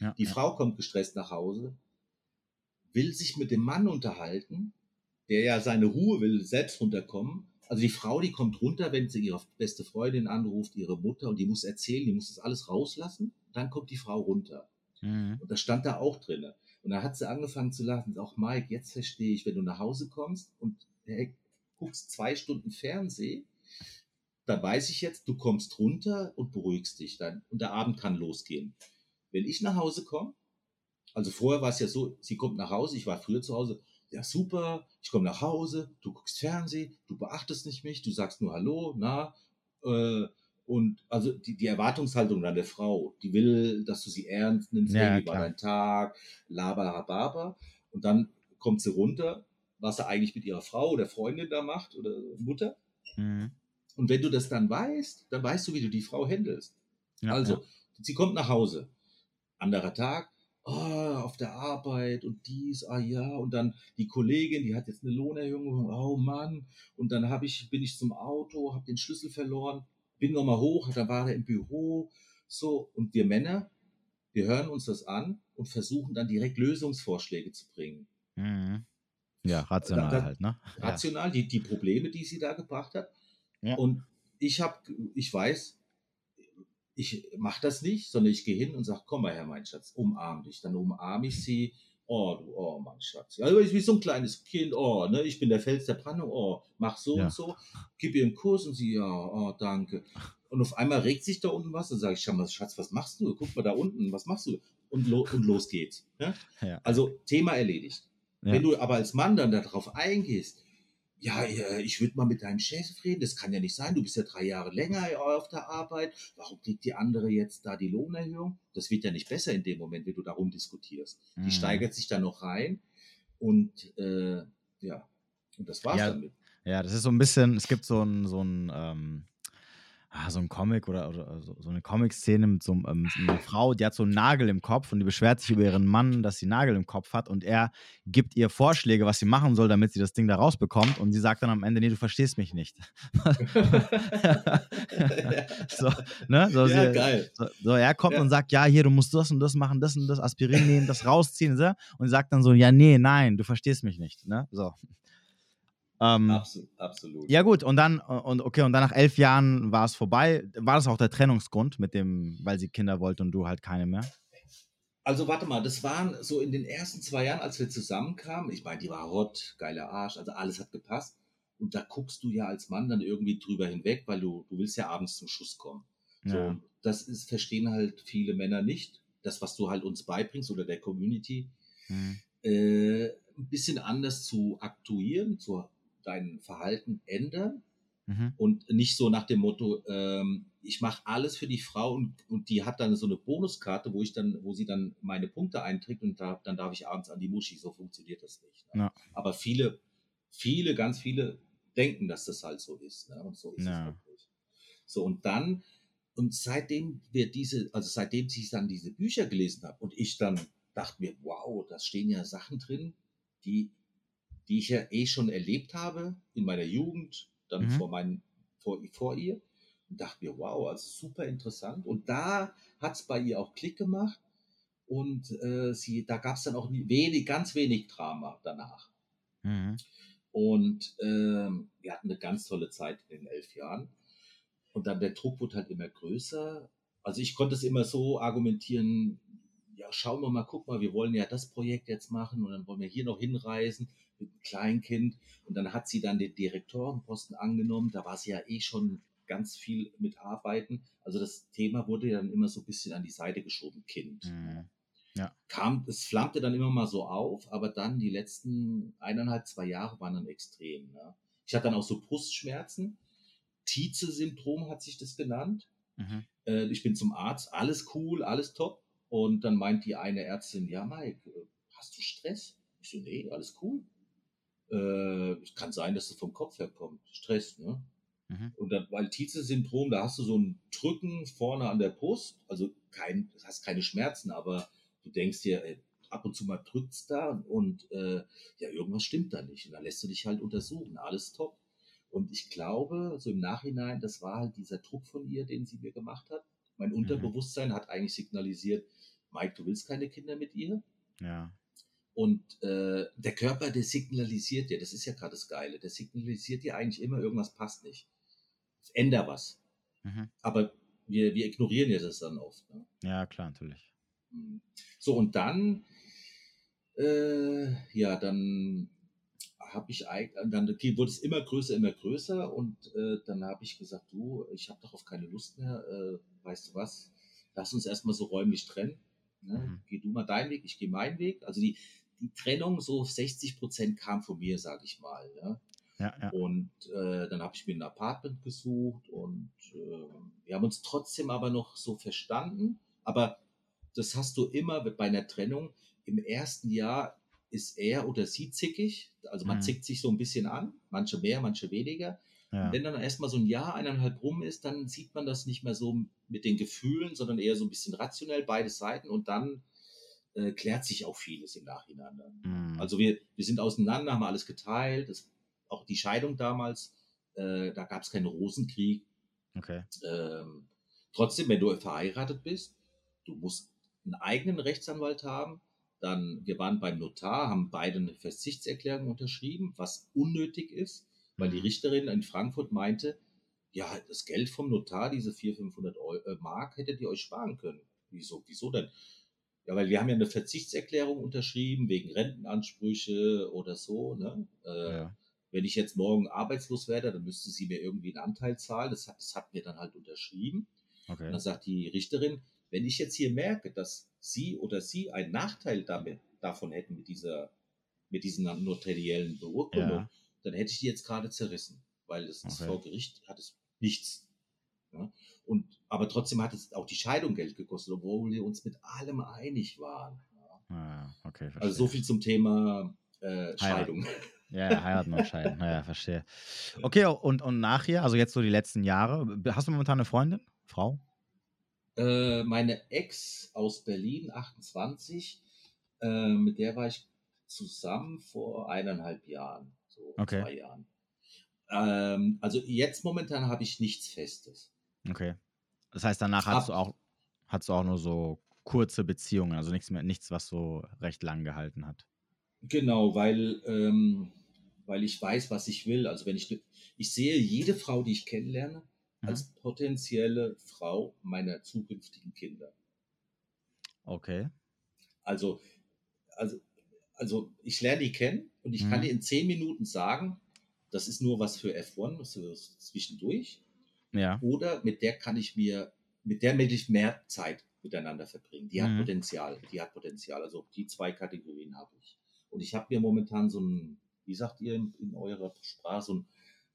Ja, Die. Frau kommt gestresst nach Hause, will sich mit dem Mann unterhalten, der ja seine Ruhe will, selbst runterkommen. Also die Frau, die kommt runter, wenn sie ihre beste Freundin anruft, ihre Mutter, und die muss erzählen, die muss das alles rauslassen. Dann kommt die Frau runter. Mhm. Und das stand da auch drinne. Und dann hat sie angefangen zu lachen. Auch Mike, jetzt verstehe ich, wenn du nach Hause kommst und hey, guckst zwei Stunden Fernsehen, dann weiß ich jetzt, du kommst runter und beruhigst dich dann. Und der Abend kann losgehen. Wenn ich nach Hause komme, also vorher war es ja so, sie kommt nach Hause, ich war früher zu Hause, ja super, ich komme nach Hause, du guckst Fernsehen, du beachtest nicht mich, du sagst nur Hallo, na, äh, und also die, die Erwartungshaltung an der Frau, die will, dass du sie ernst nimmst, Ja, wie war dein Tag, laberababa, und dann kommt sie runter, was sie eigentlich mit ihrer Frau oder Freundin da macht oder Mutter. Mhm. Und wenn du das dann weißt, dann weißt du, wie du die Frau handelst. Ja, also, ja. sie kommt nach Hause. Anderer Tag, oh, auf der Arbeit und dies, ah ja, und dann die Kollegin, die hat jetzt eine Lohnerhöhung, oh Mann, und dann hab ich, bin ich zum Auto, habe den Schlüssel verloren, bin nochmal hoch, da war er im Büro, so, und wir Männer, wir hören uns das an und versuchen dann direkt Lösungsvorschläge zu bringen. Mhm. Ja, rational Da- da- halt, ne? Ja. rational, die, die Probleme, die sie da gebracht hat. Ja. Und ich habe, ich weiß, ich mache das nicht, sondern ich gehe hin und sage, komm mal her, mein Schatz, umarm dich. Dann umarme ich sie. Oh, du, oh, mein Schatz. Ja, ich bin so ein kleines Kind. Oh, ne, ich bin der Fels der Brandung. Oh, mach so Ja. und so. Gib ihr einen Kuss und sie, ja, oh, danke. Und auf einmal regt sich da unten was und sage ich, schau mal, Schatz, was machst du? Guck mal da unten, was machst du? Und, lo und los geht's. Ne? Ja. Also Thema erledigt. Ja. Wenn du aber als Mann dann darauf eingehst, ja, äh, ich würde mal mit deinem Chef reden, das kann ja nicht sein, du bist ja drei Jahre länger auf der Arbeit, warum kriegt die andere jetzt da die Lohnerhöhung? Das wird ja nicht besser in dem Moment, wenn du darum diskutierst. Die Mhm. steigert sich dann noch rein und äh, ja, und das war's Ja, damit. Ja, das ist so ein bisschen, es gibt so ein, so ein, ähm, ah, so ein Comic oder, oder so, so eine Comic-Szene mit so ähm, einer Frau, die hat so einen Nagel im Kopf und die beschwert sich über ihren Mann, dass sie einen Nagel im Kopf hat und er gibt ihr Vorschläge, was sie machen soll, damit sie das Ding da rausbekommt und sie sagt dann am Ende, nee, du verstehst mich nicht. so, ne? so, ja, sie, geil. so, so, er kommt Ja. und sagt, ja, hier, du musst das und das machen, das und das, Aspirin nehmen, das rausziehen, so. und sie sagt dann so, ja, nee, nein, du verstehst mich nicht, ne? So. Ähm, Absolut, absolut. ja, gut, und dann, und okay, und dann nach elf Jahren war es vorbei. War das auch der Trennungsgrund mit dem, weil sie Kinder wollte und du halt keine mehr? Also warte mal, das waren so in den ersten zwei Jahren, als wir zusammenkamen. Ich meine, die war hot, geiler Arsch, also alles hat gepasst. Und da guckst du ja als Mann dann irgendwie drüber hinweg, weil du, du willst ja abends zum Schuss kommen. Ja. das ist, verstehen halt viele Männer nicht. Das, was du halt uns beibringst oder der Community. Hm. äh, ein bisschen anders zu aktuieren, zu dein Verhalten ändern Mhm. und nicht so nach dem Motto, ähm, ich mache alles für die Frau und, und die hat dann so eine Bonuskarte, wo ich dann, wo sie dann meine Punkte einträgt und da, dann darf ich abends an die Muschi. So funktioniert das nicht. Ne? Ja. Aber viele, viele, ganz viele denken, dass das halt so ist. Ne? Und so ist Ja. es wirklich. So, und dann, und seitdem wir diese, also seitdem ich dann diese Bücher gelesen habe und ich dann dachte mir, wow, da stehen ja Sachen drin, die, die ich ja eh schon erlebt habe in meiner Jugend, dann Mhm. vor, meinen, vor, vor ihr. Und dachte mir, wow, also super interessant. Und da hat es bei ihr auch Klick gemacht. Und äh, sie, da gab es dann auch nie, wenig, ganz wenig Drama danach. Mhm. Und ähm, wir hatten eine ganz tolle Zeit in den elf Jahren. Und dann der Druck wurde halt immer größer. Also ich konnte es immer so argumentieren, ja, schauen wir mal, guck mal, wir wollen ja das Projekt jetzt machen und dann wollen wir hier noch hinreisen mit einem Kleinkind. Und dann hat sie dann den Direktorenposten angenommen. Da war sie ja eh schon ganz viel mit Arbeiten. Also das Thema wurde ja dann immer so ein bisschen an die Seite geschoben, Kind Mhm. kam, es flammte dann immer mal so auf, aber dann die letzten eineinhalb, zwei Jahre waren dann extrem. Ne? Ich hatte dann auch so Brustschmerzen. Tietze-Syndrom hat sich das genannt. Mhm. Äh, ich bin zum Arzt, alles cool, alles top. Und dann meint die eine Ärztin, ja, Mike, äh, hast du Stress? Ich so, nee, alles cool. Äh, kann sein, dass es vom Kopf her kommt. Stress, ne? Mhm. Und dann, weil Tietze-Syndrom, da hast du so ein Drücken vorne an der Brust, also kein, du hast keine Schmerzen, aber du denkst dir, ey, ab und zu mal drückt's da und äh, ja, irgendwas stimmt da nicht. Und dann lässt du dich halt untersuchen, alles top. Und ich glaube, so im Nachhinein, das war halt dieser Druck von ihr, den sie mir gemacht hat. Mein Unterbewusstsein hat eigentlich signalisiert, Mike, du willst keine Kinder mit ihr. Ja. Und äh, der Körper, der signalisiert dir, das ist ja gerade das Geile, der signalisiert dir eigentlich immer, irgendwas passt nicht. Änder was. Mhm. Aber wir, wir ignorieren ja das dann oft. Ne? Ja, klar, natürlich. Mhm. So, und dann, äh, ja, dann habe ich eigentlich, dann okay, wurde es immer größer, immer größer und äh, dann habe ich gesagt, du, ich habe darauf keine Lust mehr, äh, weißt du was, lass uns erstmal so räumlich trennen. Ne? Mhm. Geh du mal deinen Weg, ich gehe meinen Weg. Also die, die Trennung, so 60 Prozent kam von mir, sage ich mal. Ne? Ja, ja. Und äh, dann habe ich mir ein Apartment gesucht und äh, wir haben uns trotzdem aber noch so verstanden. Aber das hast du immer bei einer Trennung. Im ersten Jahr ist er oder sie zickig. Also man Mhm. zickt sich so ein bisschen an, manche mehr, manche weniger. ja. Wenn dann erstmal so ein Jahr, eineinhalb rum ist, dann sieht man das nicht mehr so mit den Gefühlen, sondern eher so ein bisschen rationell, beide Seiten. Und dann äh, klärt sich auch vieles im Nachhinein. Mhm. Also wir, wir sind auseinander, haben alles geteilt. Das, auch die Scheidung damals, äh, da gab es keinen Rosenkrieg. Okay. Ähm, trotzdem, wenn du verheiratet bist, du musst einen eigenen Rechtsanwalt haben. Dann, wir waren beim Notar, haben beide eine Verzichtserklärung unterschrieben, was unnötig ist, weil die Mhm. Richterin in Frankfurt meinte, ja, das Geld vom Notar, diese 400, 500 Euro, äh, Mark, hättet ihr euch sparen können. Wieso, wieso denn? Ja, weil wir haben ja eine Verzichtserklärung unterschrieben wegen Rentenansprüche oder so. Ne? Äh, Ja. Wenn ich jetzt morgen arbeitslos werde, dann müsste sie mir irgendwie einen Anteil zahlen. Das, hat- das hat mir dann halt unterschrieben. Und Okay. dann sagt die Richterin, wenn ich jetzt hier merke, dass sie oder sie einen Nachteil damit, davon hätten mit dieser, mit diesen notariellen Beurkundung, Ja. dann hätte ich die jetzt gerade zerrissen, weil es Okay. vor Gericht hat es nichts. Ja? Und, aber trotzdem hat es auch die Scheidung Geld gekostet, obwohl wir uns mit allem einig waren. Ja? Ah, okay, verstehe. Also so viel zum Thema äh, Scheidung. Ja, ja, heiraten und scheiden. Ja, ja, verstehe. Okay, und, und nachher, also jetzt so die letzten Jahre, hast du momentan eine Freundin? Frau? Äh, meine Ex aus Berlin, 28, äh, mit der war ich zusammen vor eineinhalb Jahren, so Okay. zwei Jahren. Ähm, also jetzt momentan habe ich nichts Festes. Okay. Das heißt, danach hast du auch, hast du auch nur so kurze Beziehungen, also nichts mehr, nichts, was so recht lang gehalten hat. Genau, weil, ähm, weil ich weiß, was ich will. Also wenn ich, ich sehe jede Frau, die ich kennenlerne, Mhm. als potenzielle Frau meiner zukünftigen Kinder. Okay. Also, also, also ich lerne die kennen und ich kann Mhm. dir in zehn Minuten sagen, das ist nur was für F1, was für zwischendurch. Ja. Oder mit der kann ich mir, mit der will ich mehr Zeit miteinander verbringen. Die hat Mhm. Potenzial, die hat Potenzial. Also die zwei Kategorien habe ich. Und ich habe mir momentan so ein, wie sagt ihr in, in eurer Sprache, so ein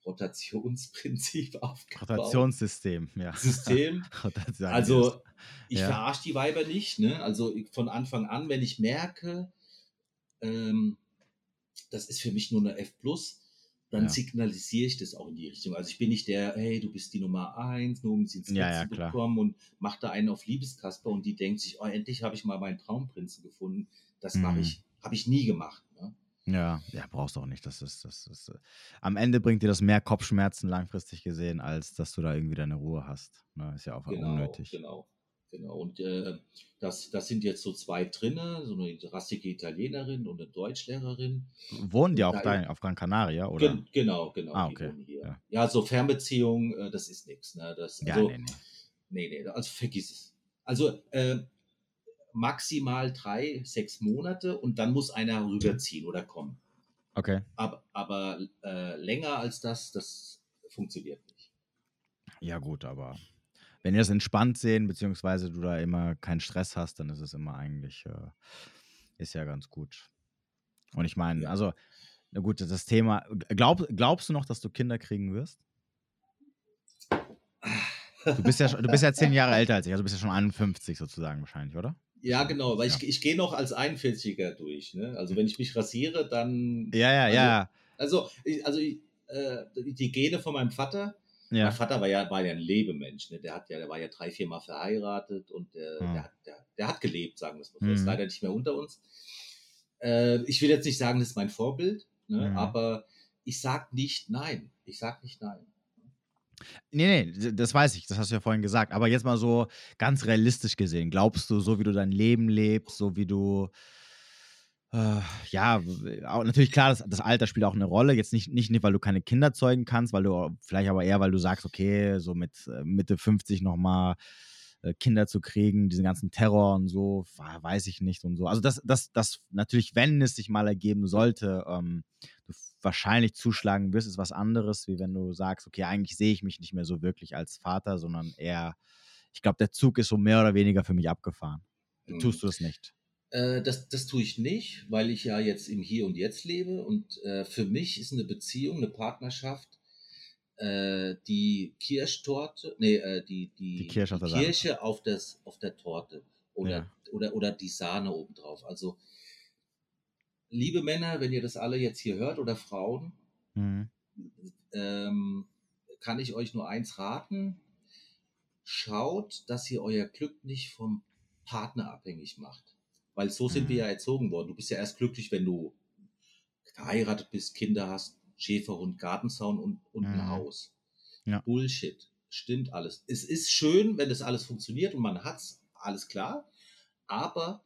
Rotationsprinzip aufgebaut. Rotationssystem, ja. System. Also ich Ja. verarsche die Weiber nicht. Ne? Also von Anfang an, wenn ich merke, ähm, das ist für mich nur eine F+, dann Ja. signalisiere ich das auch in die Richtung. Also ich bin nicht der, hey, du bist die Nummer eins, nur um sie ins Bett Ja, ja, zu bekommen und mach da einen auf Liebeskasper und die denkt sich, oh, endlich habe ich mal meinen Traumprinzen gefunden. Das mache Mhm. ich, habe ich nie gemacht. Ne? Ja, ja, brauchst du auch nicht. Das ist, das ist, äh, am Ende bringt dir das mehr Kopfschmerzen langfristig gesehen, als dass du da irgendwie deine Ruhe hast. Ne, ist ja auch Genau, unnötig. genau. Genau. Und äh, das, das sind jetzt so zwei drinne, so eine rassige Italienerin und eine Deutschlehrerin. Wohnen die auch da- auf Gran Canaria, oder? Gen genau, genau. Ah, okay, ja. Ja. so Fernbeziehung, äh, das ist nichts. Ne? Das, Ja, also, nee, nee. nee, nee, also vergiss es. Also äh, maximal drei, sechs Monate und dann muss einer rüberziehen oder kommen. Okay. Aber, aber äh, länger als das, das funktioniert nicht. Ja, gut, aber wenn ihr das entspannt sehen, beziehungsweise du da immer keinen Stress hast, dann ist es immer eigentlich, äh, ist ja ganz gut. Und ich meine, also, na gut, das Thema, glaub, glaubst du noch, dass du Kinder kriegen wirst? Du bist ja, du bist ja zehn Jahre älter als ich, also bist ja schon 51 sozusagen wahrscheinlich, oder? Ja, genau, weil Ja. ich, ich gehe noch als 41er durch. Ne? Also wenn ich mich rasiere, dann. Ja, ja, Also- ja. Also, ich, also ich, äh, die Gene von meinem Vater, Mein Ja, Vater war ja, war ja ein Lebemensch. Ne? Der, hat ja, der war ja drei, vier Mal verheiratet und der, Ah. der, hat, der, der hat gelebt, sagen wir es mal so. Er ist Mhm. leider nicht mehr unter uns. Äh, ich will jetzt nicht sagen, das ist mein Vorbild, ne? Mhm. aber ich sag nicht nein. Ich sag nicht nein. nee, nee, das weiß ich, das hast du ja vorhin gesagt. Aber jetzt mal so ganz realistisch gesehen, glaubst du, so wie du dein Leben lebst, so wie du, äh, ja, auch, natürlich klar, das, das Alter spielt auch eine Rolle. Jetzt nicht, nicht, nicht, weil du keine Kinder zeugen kannst, weil du, vielleicht aber eher, weil du sagst, okay, so mit äh, Mitte 50 nochmal äh, Kinder zu kriegen, diesen ganzen Terror und so, weiß ich nicht und so. Also das, das, das natürlich, wenn es sich mal ergeben sollte, ähm, du wahrscheinlich zuschlagen wirst, ist was anderes, wie wenn du sagst, okay, eigentlich sehe ich mich nicht mehr so wirklich als Vater, sondern eher, ich glaube, der Zug ist so mehr oder weniger für mich abgefahren. Mhm. Tust du das nicht? Äh, das, das tue ich nicht, weil ich ja jetzt im Hier und Jetzt lebe. Und äh, für mich ist eine Beziehung, eine Partnerschaft, äh, die Kirschtorte, nee, äh, die, die, Die Kirsche auf der Sahne. Kirsche auf, das, auf der Torte oder, Ja. oder, oder die Sahne obendrauf. Also, liebe Männer, wenn ihr das alle jetzt hier hört oder Frauen, Mhm. ähm, kann ich euch nur eins raten. Schaut, dass ihr euer Glück nicht vom Partner abhängig macht. Weil so sind Mhm. wir ja erzogen worden. Du bist ja erst glücklich, wenn du verheiratet bist, Kinder hast, Schäferhund, Gartenzaun und, und Mhm. ein Haus. Ja. Bullshit. Stimmt alles. Es ist schön, wenn das alles funktioniert und man hat's, alles klar. Aber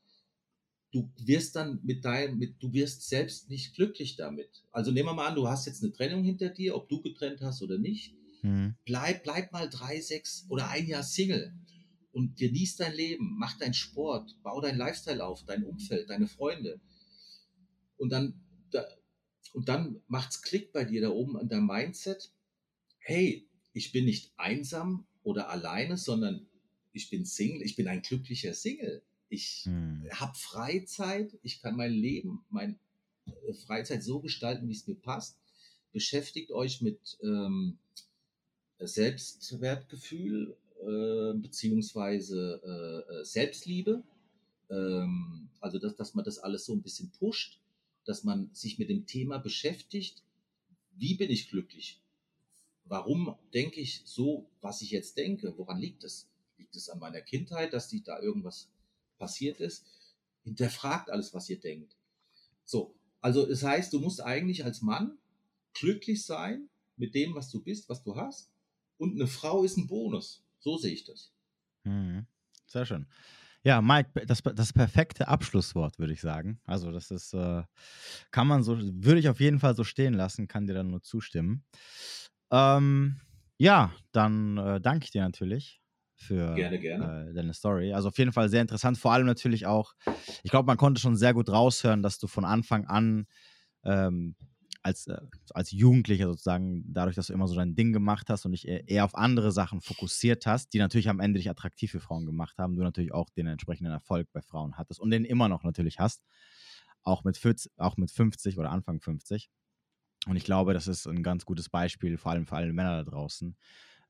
du wirst dann mit deinem, mit, du wirst selbst nicht glücklich damit. Also nehmen wir mal an, du hast jetzt eine Trennung hinter dir, ob du getrennt hast oder nicht. Mhm. Bleib, bleib mal drei, sechs oder ein Jahr Single und genieß dein Leben, mach deinen Sport, bau dein Lifestyle auf, dein Umfeld, deine Freunde. Und dann, da, und dann macht's Klick bei dir da oben an deinem Mindset. Hey, ich bin nicht einsam oder alleine, sondern ich bin Single, ich bin ein glücklicher Single. Ich Mhm. habe Freizeit, ich kann mein Leben, meine Freizeit so gestalten, wie es mir passt. Beschäftigt euch mit ähm, Selbstwertgefühl äh, beziehungsweise äh, äh, Selbstliebe. Ähm, also dass, dass man das alles so ein bisschen pusht, dass man sich mit dem Thema beschäftigt. Wie bin ich glücklich? Warum denke ich so, was ich jetzt denke? Woran liegt es? Liegt es an meiner Kindheit, dass die da irgendwas passiert ist? Hinterfragt alles, was ihr denkt. So, also das heißt, du musst eigentlich als Mann glücklich sein mit dem, was du bist, was du hast. Und eine Frau ist ein Bonus. So sehe ich das. Mhm. Sehr schön. Ja, Mike, das, das perfekte Abschlusswort, würde ich sagen. Also, das ist, äh, kann man so, würde ich auf jeden Fall so stehen lassen, kann dir dann nur zustimmen. Ähm, ja, dann äh, danke ich dir natürlich für Gerne, gerne. Äh, deine Story. Also auf jeden Fall sehr interessant. Vor allem natürlich auch, ich glaube, man konnte schon sehr gut raushören, dass du von Anfang an ähm, als, äh, als Jugendlicher sozusagen, dadurch, dass du immer so dein Ding gemacht hast und dich eher, eher auf andere Sachen fokussiert hast, die natürlich am Ende dich attraktiv für Frauen gemacht haben, du natürlich auch den entsprechenden Erfolg bei Frauen hattest und den immer noch natürlich hast. auch mit, 40, auch mit 50 oder Anfang 50. Und ich glaube, das ist ein ganz gutes Beispiel, vor allem für alle Männer da draußen,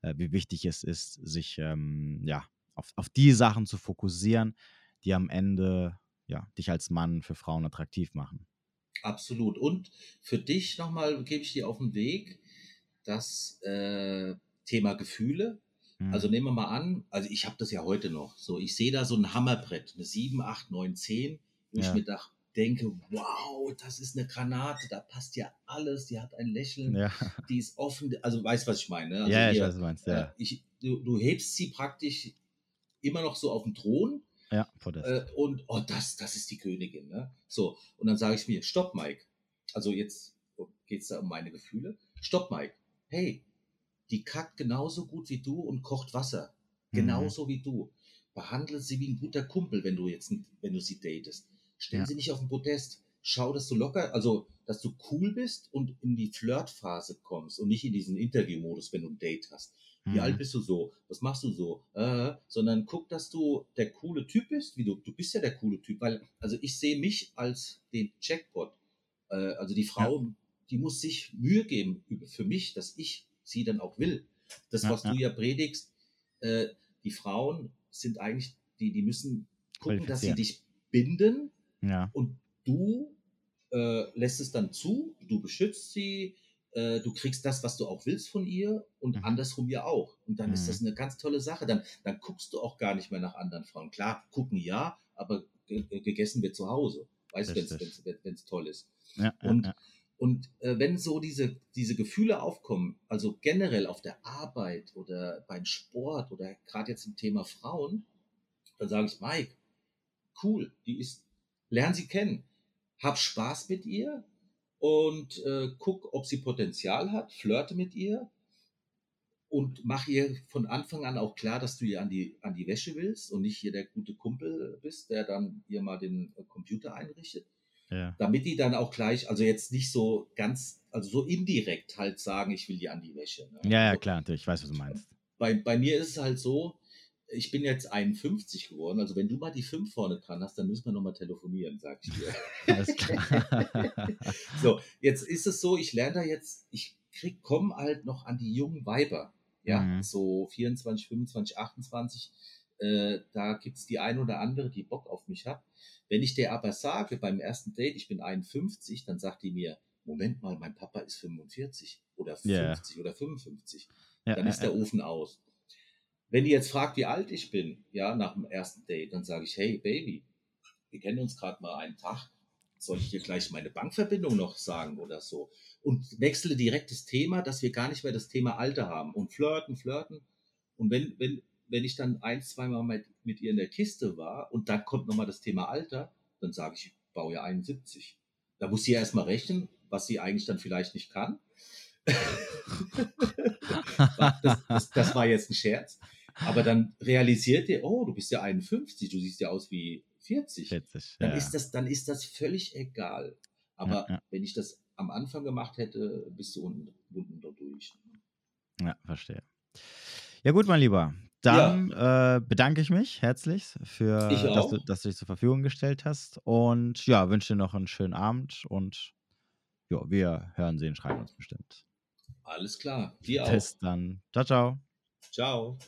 äh, wie wichtig es ist, sich ähm, ja, auf, auf die Sachen zu fokussieren, die am Ende ja, dich als Mann für Frauen attraktiv machen. Absolut. Und für dich nochmal gebe ich dir auf den Weg das äh, Thema Gefühle. Mhm. Also nehmen wir mal an, also ich habe das ja heute noch. So, ich sehe da so ein Hammerbrett, eine 7, 8, 9, 10, wo ja. ich mir dachte, denke, wow, das ist eine Granate, da passt ja alles, die hat ein Lächeln, ja. die ist offen, also weißt was ich meine. Ne? Also ja, hier, ich weiß, was du meinst, ja. Äh, ich, du, du, hebst sie praktisch immer noch so auf den Thron. Ja, Podest. Äh, und oh, das, das ist die Königin. Ne? So, und dann sage ich mir, stopp, Mike. Also jetzt geht es da um meine Gefühle. Stopp, Mike. Hey, die kackt genauso gut wie du und kocht Wasser. Genauso mhm. wie du. Behandle sie wie ein guter Kumpel, wenn du jetzt, wenn du sie datest. Stell ja. sie nicht auf den Podest. Schau, dass du locker, also, dass du cool bist und in die Flirtphase kommst und nicht in diesen Interviewmodus, wenn du ein Date hast. Wie mhm. alt bist du so? Was machst du so? Äh, sondern guck, dass du der coole Typ bist, wie du, du bist ja der coole Typ, weil, also ich sehe mich als den Jackpot. Äh, also die Frau, ja. die muss sich Mühe geben für mich, dass ich sie dann auch will. Das, was ja, du ja predigst, äh, die Frauen sind eigentlich, die, die müssen gucken, dass sie dich binden ja. Und du äh, lässt es dann zu, du beschützt sie, äh, du kriegst das, was du auch willst von ihr und mhm. andersrum ja auch. Und dann mhm. ist das eine ganz tolle Sache. Dann, dann guckst du auch gar nicht mehr nach anderen Frauen. Klar, gucken ja, aber gegessen wird zu Hause. Weißt du, wenn es toll ist. Ja, und ja, ja. und äh, wenn so diese, diese Gefühle aufkommen, also generell auf der Arbeit oder beim Sport oder gerade jetzt im Thema Frauen, dann sage ich, Mike, cool, die ist lern sie kennen, hab Spaß mit ihr und äh, guck, ob sie Potenzial hat, flirte mit ihr und mach ihr von Anfang an auch klar, dass du ihr an die, an die Wäsche willst und nicht hier der gute Kumpel bist, der dann ihr mal den äh, Computer einrichtet. Ja. Damit die dann auch gleich, also jetzt nicht so ganz, also so indirekt halt sagen, ich will dir an die Wäsche. Ne? Ja, ja, klar, natürlich, ich weiß, was du meinst. Bei, bei mir ist es halt so, ich bin jetzt 51 geworden, also wenn du mal die 5 vorne dran hast, dann müssen wir nochmal telefonieren, sag ich dir. Alles klar. so, jetzt ist es so, ich lerne da jetzt, ich krieg, komm halt noch an die jungen Weiber, ja, mhm. so 24, 25, 28, äh, da gibt's die ein oder andere, die Bock auf mich hat. Wenn ich der aber sage, beim ersten Date, ich bin 51, dann sagt die mir, Moment mal, mein Papa ist 45 oder 50 yeah. oder 55. Ja, dann ist der Ofen aus. Wenn die jetzt fragt, wie alt ich bin, ja, nach dem ersten Date, dann sage ich, hey Baby, wir kennen uns gerade mal einen Tag, soll ich dir gleich meine Bankverbindung noch sagen oder so? Und wechsle direkt das Thema, dass wir gar nicht mehr das Thema Alter haben und flirten, flirten. Und wenn, wenn, wenn ich dann ein, zweimal mit, mit ihr in der Kiste war und dann kommt nochmal das Thema Alter, dann sage ich, ich baue ja 71. Da muss sie ja erstmal rechnen, was sie eigentlich dann vielleicht nicht kann. das, das, das, war jetzt ein Scherz. Aber dann realisiert ihr, oh, du bist ja 51, du siehst ja aus wie 40. 40 dann, ja. ist das, dann ist das völlig egal. Aber ja, ja. wenn ich das am Anfang gemacht hätte, bist du unten, unten durch. Ja, verstehe. Ja, gut, mein Lieber. Dann äh, bedanke ich mich herzlich für, dass du, dass du dich zur Verfügung gestellt hast. Und ja, wünsche dir noch einen schönen Abend und ja, wir hören, sehen, schreiben uns bestimmt. Alles klar. Dir Bis auch. dann. Ciao, ciao. Ciao.